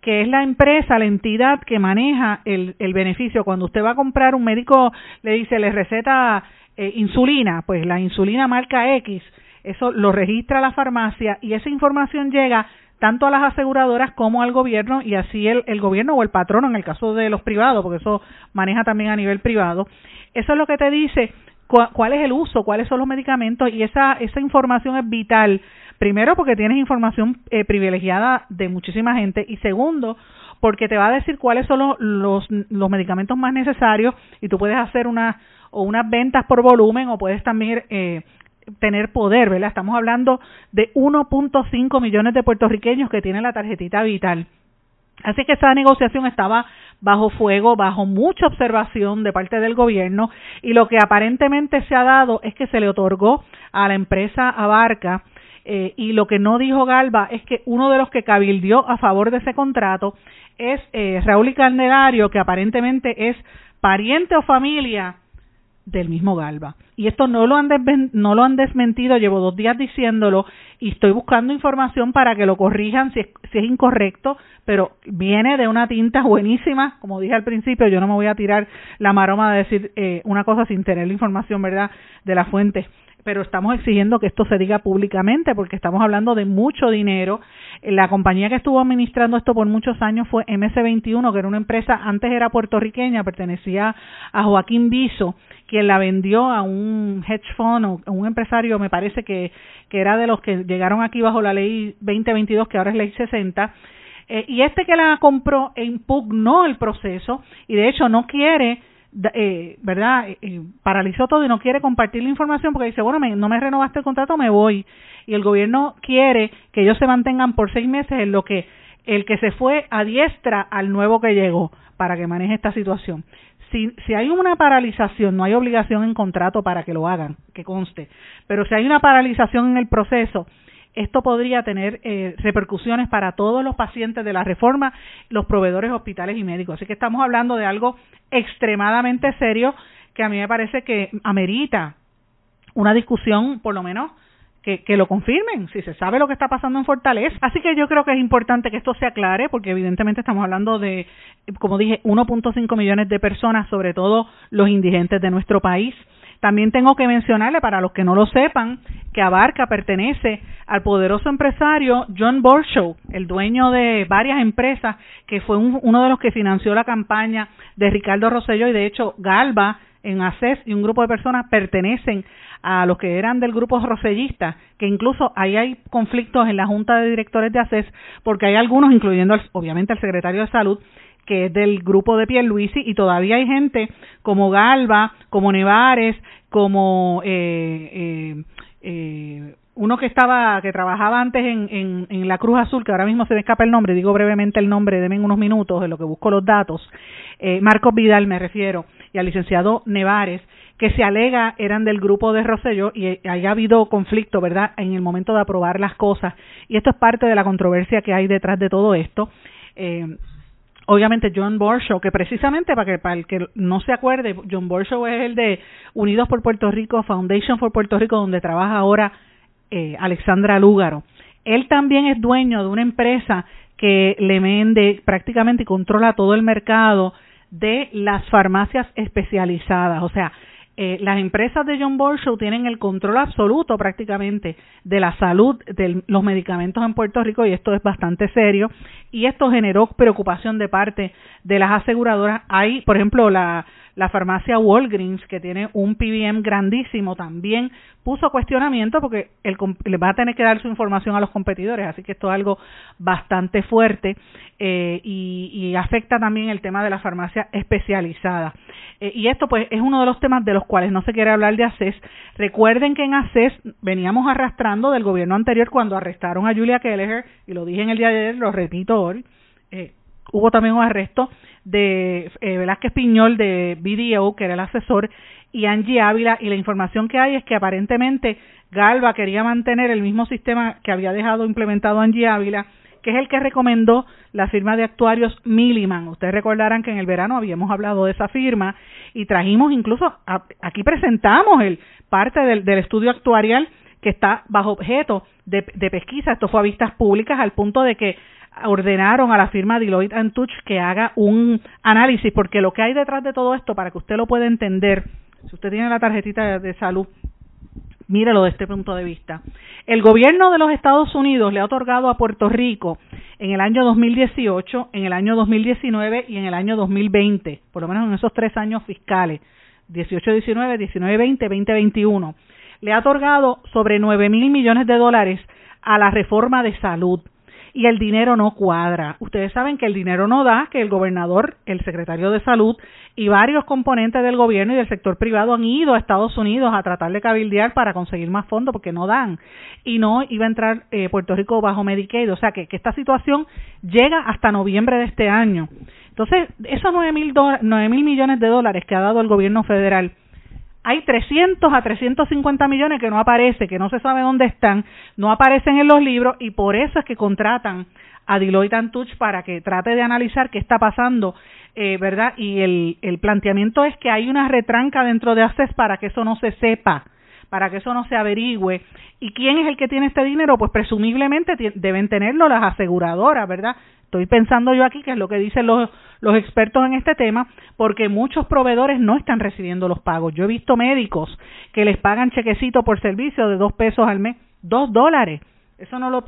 que es la empresa, la entidad que maneja el, el beneficio. Cuando usted va a comprar, un médico le dice, le receta eh, insulina, pues la insulina marca X, eso lo registra la farmacia y esa información llega tanto a las aseguradoras como al gobierno y así el, el gobierno o el patrono en el caso de los privados, porque eso maneja también a nivel privado. Eso es lo que te dice cuál es el uso, cuáles son los medicamentos y esa, esa información es vital. Primero porque tienes información eh, privilegiada de muchísima gente y segundo porque te va a decir cuáles son los, los, los medicamentos más necesarios y tú puedes hacer una o unas ventas por volumen o puedes también eh, tener poder, ¿verdad? Estamos hablando de 1.5 millones de puertorriqueños que tienen la tarjetita vital. Así que esa negociación estaba bajo fuego, bajo mucha observación de parte del gobierno y lo que aparentemente se ha dado es que se le otorgó a la empresa Abarca eh, y lo que no dijo Galva es que uno de los que cabildió a favor de ese contrato es eh, Raúl y Candelario, que aparentemente es pariente o familia del mismo Galva. Y esto no lo han no lo han desmentido, llevo dos días diciéndolo y estoy buscando información para que lo corrijan si es, si es incorrecto, pero viene de una tinta buenísima, como dije al principio, yo no me voy a tirar la maroma de decir eh, una cosa sin tener la información, ¿verdad?, de la fuente pero estamos exigiendo que esto se diga públicamente porque estamos hablando de mucho dinero. La compañía que estuvo administrando esto por muchos años fue MS21, que era una empresa, antes era puertorriqueña, pertenecía a Joaquín Biso, quien la vendió a un hedge fund o a un empresario, me parece que, que era de los que llegaron aquí bajo la ley 2022, que ahora es ley 60. Eh, y este que la compró impugnó el proceso y de hecho no quiere eh, ¿verdad? Eh, eh, paralizó todo y no quiere compartir la información porque dice, bueno, me, no me renovaste el contrato, me voy. Y el gobierno quiere que ellos se mantengan por seis meses en lo que el que se fue adiestra al nuevo que llegó para que maneje esta situación. Si, si hay una paralización, no hay obligación en contrato para que lo hagan, que conste, pero si hay una paralización en el proceso, esto podría tener eh, repercusiones para todos los pacientes de la reforma, los proveedores hospitales y médicos. Así que estamos hablando de algo extremadamente serio que a mí me parece que amerita una discusión, por lo menos, que, que, lo confirmen, si se sabe lo que está pasando en Fortaleza. Así que yo creo que es importante que esto se aclare, porque evidentemente estamos hablando de, como dije, 1.5 millones de personas, sobre todo los indigentes de nuestro país. También tengo que mencionarle, para los que no lo sepan, que Abarca pertenece al poderoso empresario John Borshow, el dueño de varias empresas, que fue uno de los que financió la campaña de Ricardo Rosselló y de hecho Galva en ACES y un grupo de personas pertenecen a los que eran del grupo rosellista, que incluso ahí hay conflictos en la junta de directores de ACES, porque hay algunos, incluyendo obviamente el secretario de Salud, que es del grupo de Pierluisi, y todavía hay gente como Galva, como Nevares, como eh, eh, eh, uno que estaba, que trabajaba antes en, en, en, la Cruz Azul, que ahora mismo se me escapa el nombre, digo brevemente el nombre, denme unos minutos de lo que busco los datos, eh, Marcos Vidal me refiero, y al licenciado Nevares, que se alega eran del grupo de Rosselló y haya habido conflicto, ¿verdad?, en el momento de aprobar las cosas. Y esto es parte de la controversia que hay detrás de todo esto. Eh, obviamente John Borshow, que precisamente para que para el que no se acuerde, John Borshow es el de Unidos por Puerto Rico, Foundation for Puerto Rico, donde trabaja ahora eh, Alexandra Lúgaro. Él también es dueño de una empresa que le vende prácticamente y controla todo el mercado de las farmacias especializadas, o sea, eh, las empresas de John Borshow tienen el control absoluto prácticamente de la salud de los medicamentos en Puerto Rico y esto es bastante serio y esto generó preocupación de parte de las aseguradoras. Hay, por ejemplo, la, la farmacia Walgreens, que tiene un PBM grandísimo, también puso cuestionamiento porque el, le va a tener que dar su información a los competidores, así que esto es algo bastante fuerte eh, y, afecta también el tema de la farmacia especializada. Eh, y esto pues es uno de los temas de los cuales no se quiere hablar de ACES. Recuerden que en ACES veníamos arrastrando del gobierno anterior cuando arrestaron a Julia Kelleher, y lo dije en el día de ayer, lo repito hoy, eh, hubo también un arresto de eh, Velázquez Piñol de BDO, que era el asesor, y Angie Ávila, y la información que hay es que aparentemente Galva quería mantener el mismo sistema que había dejado implementado Angie Ávila, que es el que recomendó la firma de actuarios Milliman. Ustedes recordarán que en el verano habíamos hablado de esa firma y trajimos incluso, aquí presentamos el parte del, del estudio actuarial que está bajo objeto de, de pesquisa. Esto fue a vistas públicas al punto de que ordenaron a la firma Deloitte Touch que haga un análisis, porque lo que hay detrás de todo esto, para que usted lo pueda entender, si usted tiene la tarjetita de salud, mírelo de este punto de vista. El gobierno de los Estados Unidos le ha otorgado a Puerto Rico en el año 2018, en el año 2019 y en el año 2020, por lo menos en esos tres años fiscales, 18, 19, 19, 20, 20, 21, le ha otorgado sobre 9 mil millones de dólares a la reforma de salud y el dinero no cuadra. Ustedes saben que el dinero no da, que el gobernador, el secretario de salud y varios componentes del gobierno y del sector privado han ido a Estados Unidos a tratar de cabildear para conseguir más fondos porque no dan. Y no iba a entrar eh, Puerto Rico bajo Medicaid. O sea que, esta situación llega hasta noviembre de este año. Entonces, esos nueve mil, nueve mil millones de dólares que ha dado el gobierno federal hay 300 a 350 millones que no aparece, que no se sabe dónde están, no aparecen en los libros y por eso es que contratan a Deloitte Touch para que trate de analizar qué está pasando, eh, ¿verdad? Y el, el planteamiento es que hay una retranca dentro de ACES para que eso no se sepa, para que eso no se averigüe. ¿Y quién es el que tiene este dinero? Pues presumiblemente deben tenerlo las aseguradoras, ¿verdad? Estoy pensando yo aquí que es lo que dicen los, los expertos en este tema, porque muchos proveedores no están recibiendo los pagos. Yo he visto médicos que les pagan chequecito por servicio de dos pesos al mes, dos dólares. Eso no lo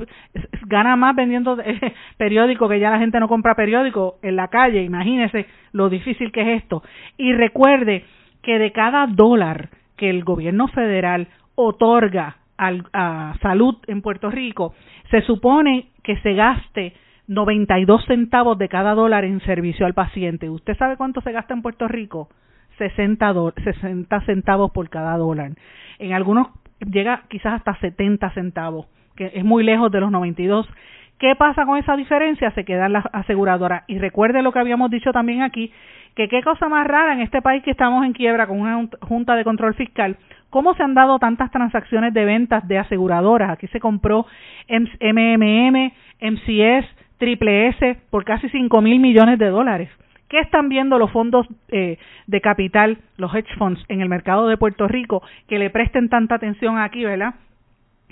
gana más vendiendo eh, periódico que ya la gente no compra periódico en la calle. Imagínese lo difícil que es esto. Y recuerde que de cada dólar que el gobierno federal otorga al, a salud en Puerto Rico, se supone que se gaste 92 centavos de cada dólar en servicio al paciente. ¿Usted sabe cuánto se gasta en Puerto Rico? 60, 60 centavos por cada dólar. En algunos llega quizás hasta 70 centavos, que es muy lejos de los 92. ¿Qué pasa con esa diferencia? Se quedan las aseguradoras. Y recuerde lo que habíamos dicho también aquí, que qué cosa más rara en este país que estamos en quiebra con una junta de control fiscal, cómo se han dado tantas transacciones de ventas de aseguradoras. Aquí se compró MMM, MCS, Triple S por casi cinco mil millones de dólares. ¿Qué están viendo los fondos eh, de capital, los hedge funds en el mercado de Puerto Rico que le presten tanta atención aquí, ¿verdad?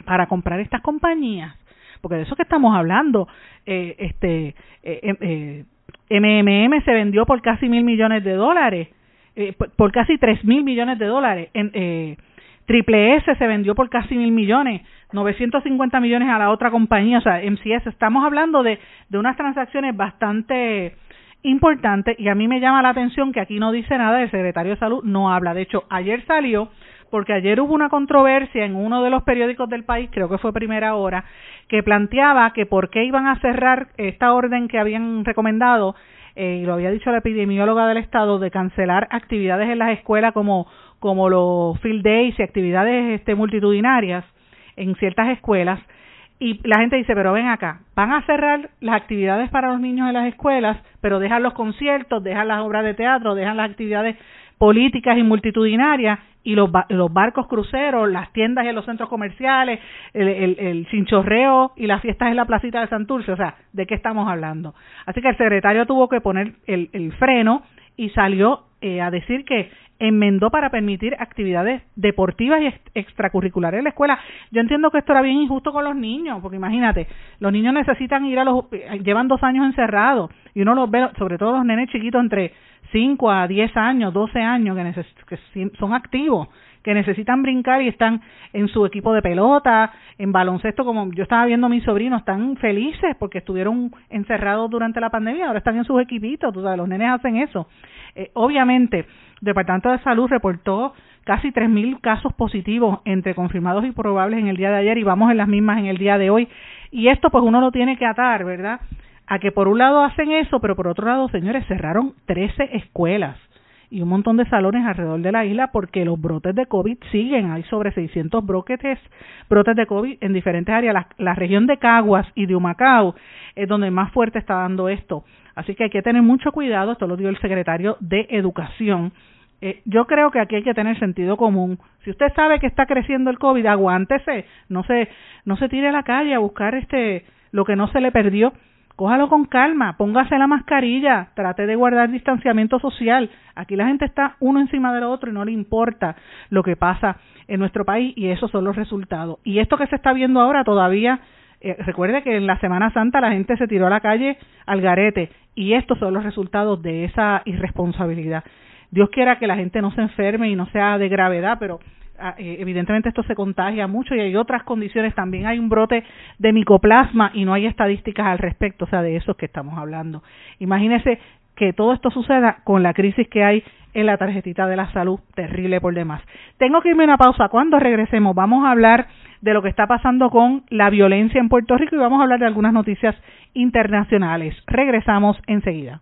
Para comprar estas compañías. Porque de eso que estamos hablando, eh, este eh, MMM se vendió por casi mil millones de dólares, eh, por, casi tres mil millones de dólares. En, eh, Triple S se vendió por casi mil millones, 950 millones a la otra compañía, o sea, MCS. Estamos hablando de, de unas transacciones bastante importantes y a mí me llama la atención que aquí no dice nada, el secretario de salud no habla. De hecho, ayer salió, porque ayer hubo una controversia en uno de los periódicos del país, creo que fue Primera Hora, que planteaba que por qué iban a cerrar esta orden que habían recomendado, eh, y lo había dicho la epidemióloga del Estado, de cancelar actividades en las escuelas como como los field days y actividades este, multitudinarias en ciertas escuelas. Y la gente dice, pero ven acá, van a cerrar las actividades para los niños en las escuelas, pero dejan los conciertos, dejan las obras de teatro, dejan las actividades políticas y multitudinarias y los, los barcos cruceros, las tiendas en los centros comerciales, el, el, el, cinchorreo y las fiestas en la placita de Santurce. O sea, ¿de qué estamos hablando? Así que el secretario tuvo que poner el, el freno y salió eh, a decir que enmendó para permitir actividades deportivas y extracurriculares en la escuela. Yo entiendo que esto era bien injusto con los niños, porque imagínate, los niños necesitan ir a los, eh, llevan dos años encerrados y uno los ve, sobre todo los nenes chiquitos entre 5 a 10 años, 12 años, que, que son activos, que necesitan brincar y están en su equipo de pelota, en baloncesto, como yo estaba viendo a mis sobrinos, están felices porque estuvieron encerrados durante la pandemia, ahora están en sus equipitos, tú sabes, los nenes hacen eso. Eh, obviamente, el Departamento de Salud reportó casi 3.000 casos positivos entre confirmados y probables en el día de ayer y vamos en las mismas en el día de hoy. Y esto pues uno lo tiene que atar, ¿verdad? A que por un lado hacen eso, pero por otro lado, señores, cerraron 13 escuelas y un montón de salones alrededor de la isla porque los brotes de COVID siguen. Hay sobre 600 brotes, brotes de COVID en diferentes áreas. La, la región de Caguas y de Humacao es donde más fuerte está dando esto. Así que hay que tener mucho cuidado. Esto lo dio el secretario de Educación eh, yo creo que aquí hay que tener sentido común. Si usted sabe que está creciendo el COVID, aguántese, no se, no se tire a la calle a buscar este lo que no se le perdió. Cójalo con calma, póngase la mascarilla, trate de guardar distanciamiento social. Aquí la gente está uno encima del otro y no le importa lo que pasa en nuestro país y esos son los resultados. Y esto que se está viendo ahora todavía, eh, recuerde que en la Semana Santa la gente se tiró a la calle al garete y estos son los resultados de esa irresponsabilidad. Dios quiera que la gente no se enferme y no sea de gravedad, pero evidentemente esto se contagia mucho y hay otras condiciones. También hay un brote de micoplasma y no hay estadísticas al respecto, o sea, de eso que estamos hablando. Imagínese que todo esto suceda con la crisis que hay en la tarjetita de la salud, terrible por demás. Tengo que irme a una pausa. Cuando regresemos vamos a hablar de lo que está pasando con la violencia en Puerto Rico y vamos a hablar de algunas noticias internacionales. Regresamos enseguida.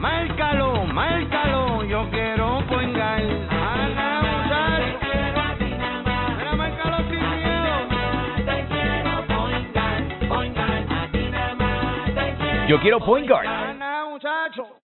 Márcalo, márcalo, yo quiero miedo. Yo quiero Point Guard.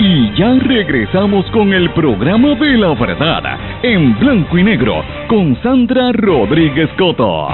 Y ya regresamos con el programa de la verdad, en blanco y negro, con Sandra Rodríguez Coto.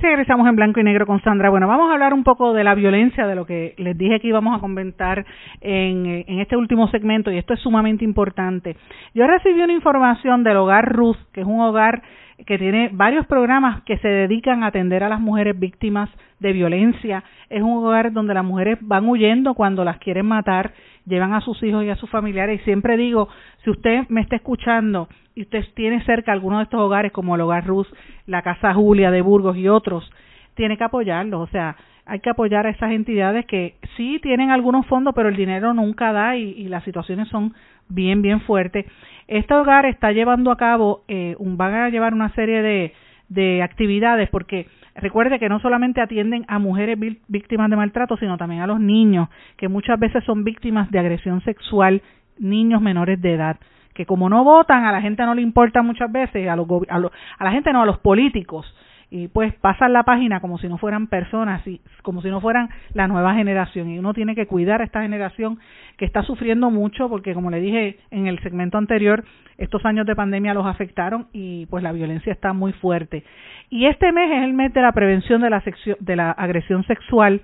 Regresamos en blanco y negro con Sandra. Bueno, vamos a hablar un poco de la violencia, de lo que les dije que íbamos a comentar en, en este último segmento, y esto es sumamente importante. Yo recibí una información del Hogar Ruth, que es un hogar que tiene varios programas que se dedican a atender a las mujeres víctimas de violencia. Es un hogar donde las mujeres van huyendo cuando las quieren matar, llevan a sus hijos y a sus familiares. Y siempre digo, si usted me está escuchando y usted tiene cerca alguno de estos hogares, como el Hogar Rus, la Casa Julia de Burgos y otros, tiene que apoyarlos. O sea, hay que apoyar a esas entidades que sí tienen algunos fondos, pero el dinero nunca da y, y las situaciones son bien, bien fuertes. Este hogar está llevando a cabo, eh, un, van a llevar una serie de, de actividades porque recuerde que no solamente atienden a mujeres víctimas de maltrato, sino también a los niños, que muchas veces son víctimas de agresión sexual, niños menores de edad, que como no votan, a la gente no le importa muchas veces, a, los, a, a la gente no, a los políticos, y pues pasan la página como si no fueran personas como si no fueran la nueva generación. Y uno tiene que cuidar a esta generación que está sufriendo mucho porque como le dije en el segmento anterior estos años de pandemia los afectaron y pues la violencia está muy fuerte. Y este mes es el mes de la prevención de la de la agresión sexual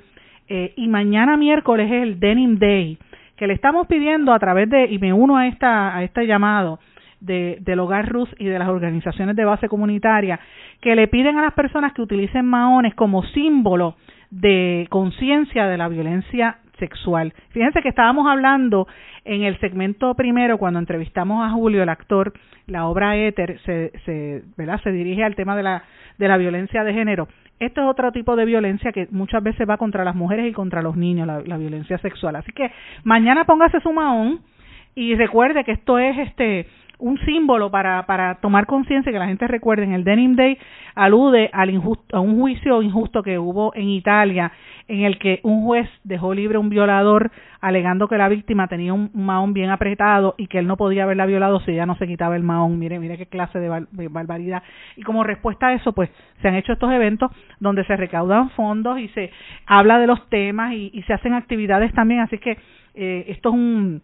eh, y mañana miércoles es el Denim Day, que le estamos pidiendo a través de, y me uno a, esta, a este llamado, de, del Hogar Rus y de las organizaciones de base comunitaria, que le piden a las personas que utilicen maones como símbolo de conciencia de la violencia sexual. Fíjense que estábamos hablando en el segmento primero, cuando entrevistamos a Julio, el actor, la obra Éter se, se, ¿verdad? se dirige al tema de la, de la violencia de género. Esto es otro tipo de violencia que muchas veces va contra las mujeres y contra los niños, la, la violencia sexual. Así que mañana póngase su maón y recuerde que esto es este un símbolo para, para tomar conciencia que la gente recuerde en el Denim Day alude al injusto, a un juicio injusto que hubo en Italia en el que un juez dejó libre a un violador alegando que la víctima tenía un mahón bien apretado y que él no podía haberla violado si ella no se quitaba el mahón. Mire, mire qué clase de, barbaridad. Y como respuesta a eso, pues se han hecho estos eventos donde se recaudan fondos y se habla de los temas y, se hacen actividades también. Así que eh, esto es un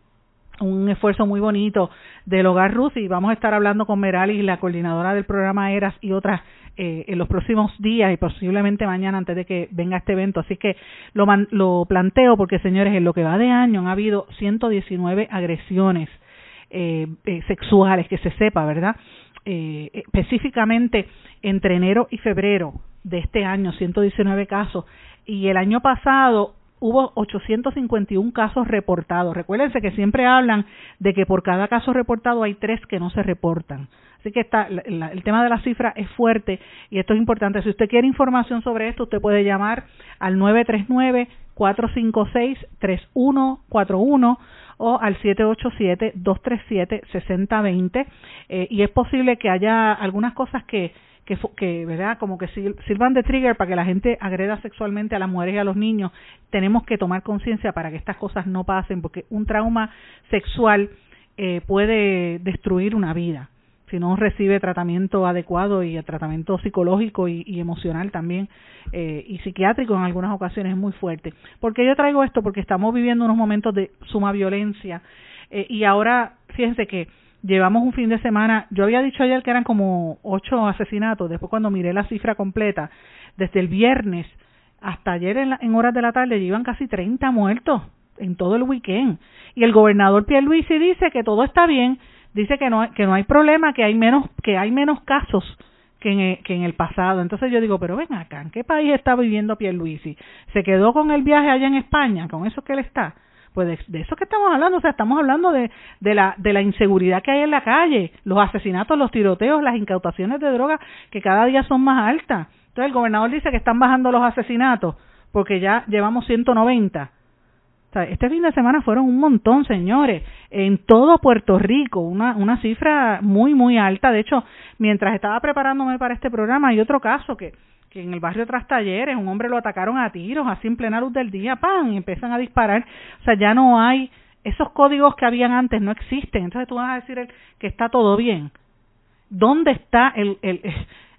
un esfuerzo muy bonito del Hogar Rus y vamos a estar hablando con Merali, la coordinadora del programa ERAS y otras eh, en los próximos días y posiblemente mañana antes de que venga este evento. Así que lo, lo planteo porque, señores, en lo que va de año han habido 119 agresiones eh, eh, sexuales, que se sepa, ¿verdad? Eh, específicamente entre enero y febrero de este año, 119 casos, y el año pasado hubo 851 casos reportados. Recuérdense que siempre hablan de que por cada caso reportado hay tres que no se reportan. Así que está, el tema de la cifra es fuerte y esto es importante. Si usted quiere información sobre esto, usted puede llamar al 939-456-3141 o al 787-237-6020 eh, y es posible que haya algunas cosas que que, que verdad como que sirvan de trigger para que la gente agreda sexualmente a las mujeres y a los niños tenemos que tomar conciencia para que estas cosas no pasen porque un trauma sexual eh, puede destruir una vida si no recibe tratamiento adecuado y el tratamiento psicológico y, emocional también eh, y psiquiátrico en algunas ocasiones es muy fuerte. ¿Por qué yo traigo esto? Porque estamos viviendo unos momentos de suma violencia eh, y ahora fíjense que llevamos un fin de semana, yo había dicho ayer que eran como ocho asesinatos, después cuando miré la cifra completa, desde el viernes hasta ayer en, en horas de la tarde llevan casi 30 muertos en todo el weekend. Y el gobernador Pierluisi dice que todo está bien, dice que no, que no hay problema, que hay menos, que hay menos casos que en, el, que en el pasado. Entonces yo digo, pero ven acá, ¿en qué país está viviendo Pierluisi? ¿Se quedó con el viaje allá en España, con eso que él está? Pues de, eso que estamos hablando, o sea, estamos hablando de, de, la, de la inseguridad que hay en la calle, los asesinatos, los tiroteos, las incautaciones de drogas que cada día son más altas. Entonces el gobernador dice que están bajando los asesinatos porque ya llevamos 190. O este fin de semana fueron un montón, señores, en todo Puerto Rico, una, una cifra muy, muy alta. De hecho, mientras estaba preparándome para este programa, hay otro caso que que en el barrio Tras Talleres un hombre lo atacaron a tiros, así en plena luz del día, ¡pam! y empiezan a disparar. O sea, ya no hay, esos códigos que habían antes no existen. Entonces tú vas a decir que está todo bien. ¿Dónde está el... el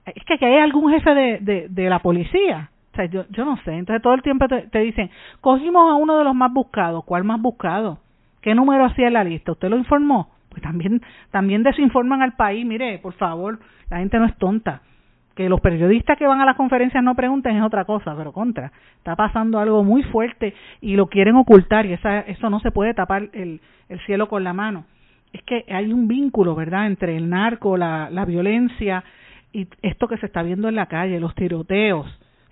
es que hay algún jefe de, de, de la policía. O sea, yo, yo no sé. Entonces todo el tiempo te, te dicen, cogimos a uno de los más buscados. ¿Cuál más buscado? ¿Qué número hacía en la lista? ¿Usted lo informó? Pues también, también desinforman al país. Mire, por favor, la gente no es tonta que los periodistas que van a las conferencias no pregunten es otra cosa, pero contra, está pasando algo muy fuerte y lo quieren ocultar y esa, eso no se puede tapar el, el cielo con la mano. Es que hay un vínculo, ¿verdad?, entre el narco, la, la violencia y esto que se está viendo en la calle, los tiroteos.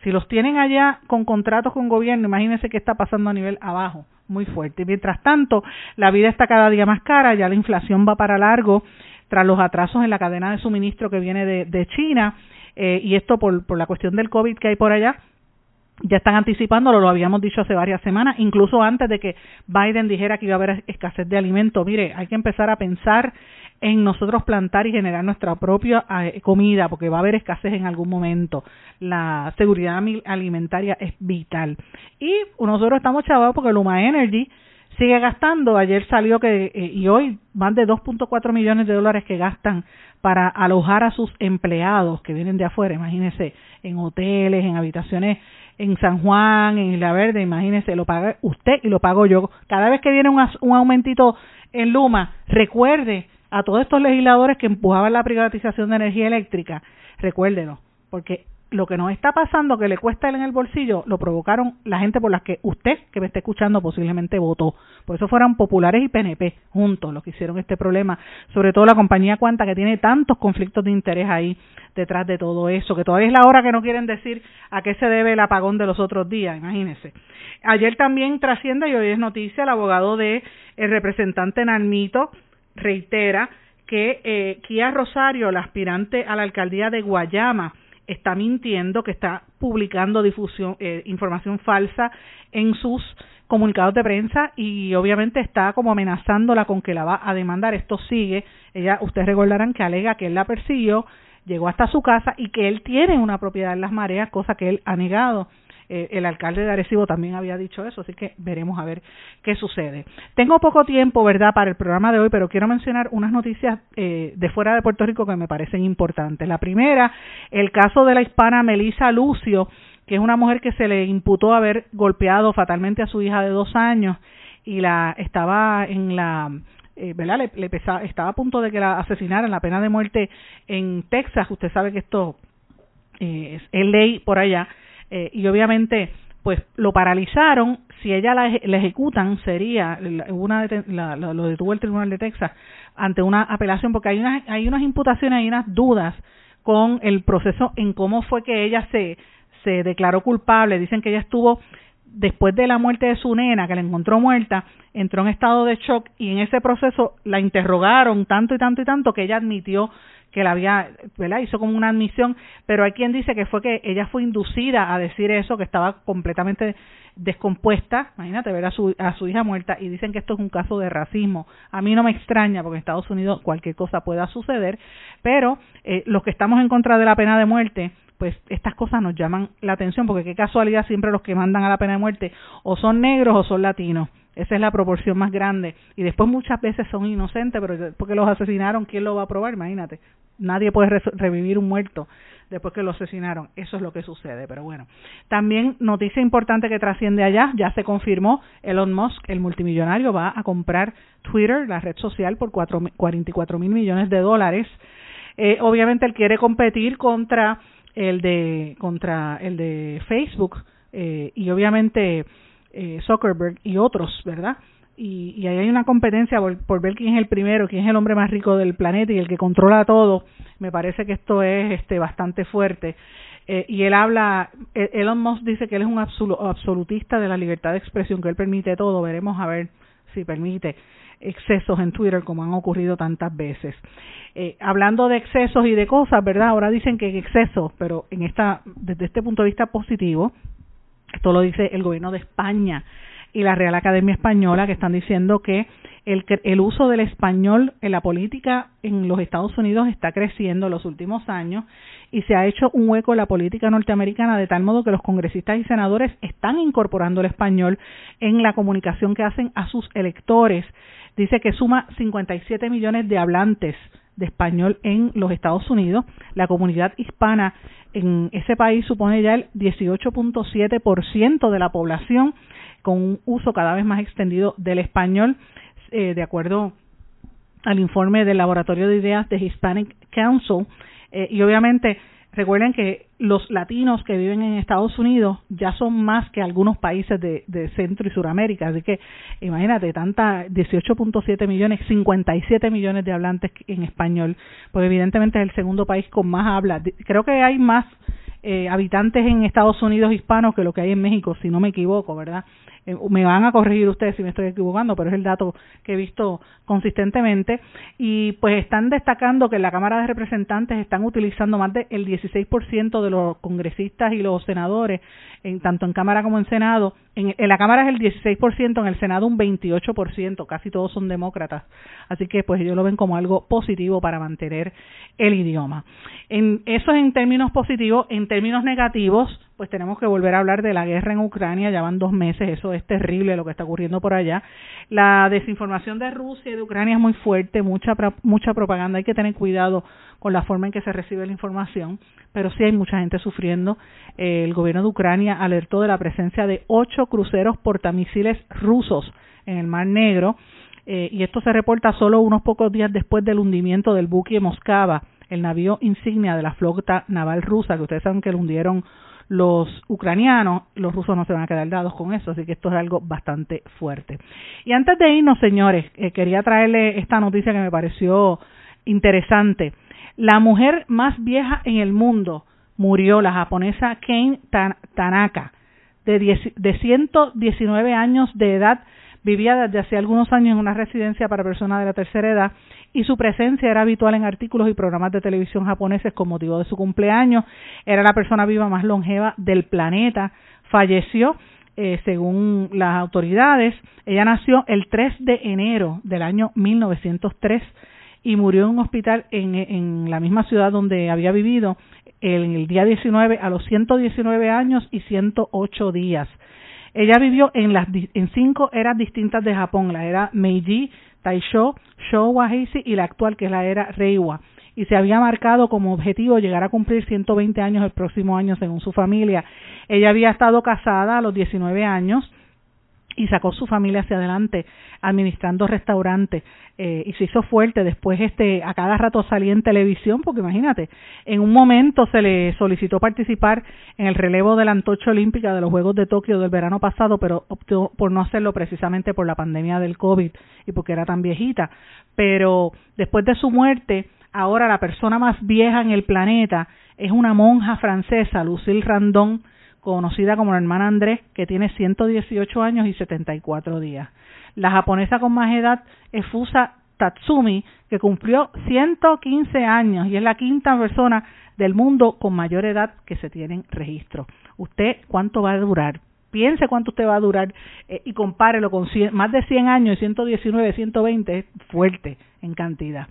Si los tienen allá con contratos con gobierno, imagínense qué está pasando a nivel abajo, muy fuerte. Mientras tanto, la vida está cada día más cara, ya la inflación va para largo tras los atrasos en la cadena de suministro que viene de, de China eh, y esto por, por la cuestión del COVID que hay por allá, ya están anticipándolo, lo habíamos dicho hace varias semanas, incluso antes de que Biden dijera que iba a haber escasez de alimentos. Mire, hay que empezar a pensar en nosotros plantar y generar nuestra propia eh, comida, porque va a haber escasez en algún momento. La seguridad alimentaria es vital. Y nosotros estamos chavados porque Luma Energy sigue gastando. Ayer salió que, eh, y hoy, más de 2.4 millones de dólares que gastan para alojar a sus empleados que vienen de afuera, imagínese, en hoteles, en habitaciones en San Juan, en Isla Verde, imagínese, lo paga usted y lo pago yo. Cada vez que viene un, un aumentito en Luma, recuerde a todos estos legisladores que empujaban la privatización de energía eléctrica, recuérdelo, porque lo que nos está pasando que le cuesta él en el bolsillo lo provocaron la gente por la que usted que me está escuchando posiblemente votó. Por eso fueron populares y PNP juntos los que hicieron este problema, sobre todo la compañía Cuanta que tiene tantos conflictos de interés ahí detrás de todo eso, que todavía es la hora que no quieren decir a qué se debe el apagón de los otros días, imagínense. Ayer también trasciende y hoy es noticia el abogado de el representante Nalmito reitera que eh, Kia Rosario, la aspirante a la alcaldía de Guayama, está mintiendo, que está publicando difusión, eh, información falsa en sus comunicados de prensa y obviamente está como amenazándola con que la va a demandar. Esto sigue. Ella, ustedes recordarán que alega que él la persiguió, llegó hasta su casa y que él tiene una propiedad en las mareas, cosa que él ha negado. Eh, el alcalde de Arecibo también había dicho eso, así que veremos a ver qué sucede. Tengo poco tiempo, ¿verdad?, para el programa de hoy, pero quiero mencionar unas noticias eh, de fuera de Puerto Rico que me parecen importantes. La primera, el caso de la hispana Melissa Lucio, que es una mujer que se le imputó haber golpeado fatalmente a su hija de dos años y la estaba en la eh, ¿verdad? Le, le estaba a punto de que la asesinaran, la pena de muerte en Texas. Usted sabe que esto eh, es ley por allá. Eh, y obviamente pues lo paralizaron. Si ella la, ejecutan sería una la, lo detuvo el tribunal de Texas ante una apelación porque hay unas hay unas imputaciones hay unas dudas con el proceso en cómo fue que ella se se declaró culpable. Dicen que ella estuvo después de la muerte de su nena que la encontró muerta entró en estado de shock y en ese proceso la interrogaron tanto y tanto y tanto que ella admitió que la había, ¿verdad? Hizo como una admisión, pero hay quien dice que fue que ella fue inducida a decir eso, que estaba completamente descompuesta, imagínate ver a su, a su hija muerta y dicen que esto es un caso de racismo. A mí no me extraña porque en Estados Unidos cualquier cosa pueda suceder, pero eh, los que estamos en contra de la pena de muerte, pues estas cosas nos llaman la atención porque qué casualidad siempre los que mandan a la pena de muerte o son negros o son latinos. Esa es la proporción más grande. Y después muchas veces son inocentes, pero porque los asesinaron, ¿quién lo va a probar? Imagínate. Nadie puede revivir un muerto después que lo asesinaron. Eso es lo que sucede, pero bueno. También noticia importante que trasciende allá, ya se confirmó, Elon Musk, el multimillonario, va a comprar Twitter, la red social, por cuatro, 44 mil millones de dólares. Eh, obviamente él quiere competir contra el de contra el de Facebook eh, y obviamente eh, Zuckerberg y otros, ¿verdad? Y, y ahí hay una competencia por, ver quién es el primero, quién es el hombre más rico del planeta y el que controla todo. Me parece que esto es este bastante fuerte. Eh, y él habla, e, Elon Musk dice que él es un absolutista de la libertad de expresión, que él permite todo. Veremos a ver si permite excesos en Twitter como han ocurrido tantas veces. Eh, hablando de excesos y de cosas, ¿verdad? Ahora dicen que excesos, pero en esta, desde este punto de vista positivo, esto lo dice el gobierno de España y la Real Academia Española que están diciendo que el, el uso del español en la política en los Estados Unidos está creciendo en los últimos años y se ha hecho un hueco en la política norteamericana de tal modo que los congresistas y senadores están incorporando el español en la comunicación que hacen a sus electores. Dice que suma 57 millones de hablantes de español en los Estados Unidos. La comunidad hispana en ese país supone ya el 18.7% de la población con un uso cada vez más extendido del español, eh, de acuerdo al informe del Laboratorio de Ideas de Hispanic Council. Eh, y obviamente Recuerden que los latinos que viven en Estados Unidos ya son más que algunos países de, Centro y Suramérica, así que imagínate, tanta 18.7 millones, 57 millones de hablantes en español, pues evidentemente es el segundo país con más habla. Creo que hay más eh, habitantes en Estados Unidos hispanos que lo que hay en México, si no me equivoco, ¿verdad? Eh, me van a corregir ustedes si me estoy equivocando, pero es el dato que he visto consistentemente. Y pues están destacando que en la Cámara de Representantes están utilizando más del 16% de los congresistas y los senadores, en, tanto en Cámara como en Senado. En, en la Cámara es el 16%, en el Senado un 28%, casi todos son demócratas. Así que pues ellos lo ven como algo positivo para mantener el idioma. En, eso es en términos positivos. En términos negativos, pues tenemos que volver a hablar de la guerra en Ucrania, ya van dos meses, eso es terrible lo que está ocurriendo por allá. La desinformación de Rusia y de Ucrania es muy fuerte, mucha, mucha propaganda, hay que tener cuidado con la forma en que se recibe la información, pero sí hay mucha gente sufriendo. Eh, el gobierno de Ucrania alertó de la presencia de ocho cruceros portamisiles rusos en el Mar Negro, eh, y esto se reporta solo unos pocos días después del hundimiento del buque Moscava el navío insignia de la flota naval rusa, que ustedes saben que lo hundieron los ucranianos, los rusos no se van a quedar dados con eso, así que esto es algo bastante fuerte. Y antes de irnos, señores, eh, quería traerle esta noticia que me pareció interesante. La mujer más vieja en el mundo murió, la japonesa Ken Tanaka, de, de 119 años de edad, vivía desde hace algunos años en una residencia para personas de la tercera edad y su presencia era habitual en artículos y programas de televisión japoneses con motivo de su cumpleaños. Era la persona viva más longeva del planeta. Falleció, eh, según las autoridades. Ella nació el 3 de enero del año 1903 y murió en un hospital en, la misma ciudad donde había vivido en el día 19 a los 119 años y 108 días. Ella vivió en las en cinco eras distintas de Japón, la era Meiji, Taisho, Showa Heisei y la actual que es la era Reiwa y se había marcado como objetivo llegar a cumplir 120 años el próximo año según su familia. Ella había estado casada a los 19 años y sacó su familia hacia adelante administrando restaurantes eh, y se hizo fuerte. Después este a cada rato salía en televisión porque imagínate en un momento se le solicitó participar en el relevo de la antorcha olímpica de los Juegos de Tokio del verano pasado pero optó por no hacerlo precisamente por la pandemia del COVID y porque era tan viejita. Pero después de su muerte ahora la persona más vieja en el planeta es una monja francesa Lucille Randon conocida como la hermana Andrés, que tiene 118 años y 74 días. La japonesa con más edad es Fusa Tatsumi, que cumplió 115 años y es la quinta persona del mundo con mayor edad que se tiene en registro. ¿Usted cuánto va a durar? Piense cuánto usted va a durar eh, y compárelo con más de 100 años y 119, 120 es fuerte en cantidad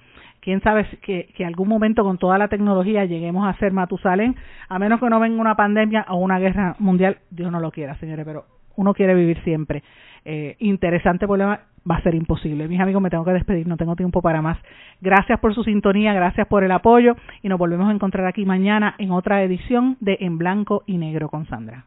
quién sabe que, que algún momento con toda la tecnología lleguemos a ser Matusalén, a menos que no venga una pandemia o una guerra mundial, Dios no lo quiera, señores, pero uno quiere vivir siempre. Eh, interesante problema va a ser imposible. Mis amigos, me tengo que despedir, no tengo tiempo para más. Gracias por su sintonía, gracias por el apoyo y nos volvemos a encontrar aquí mañana en otra edición de En Blanco y Negro con Sandra.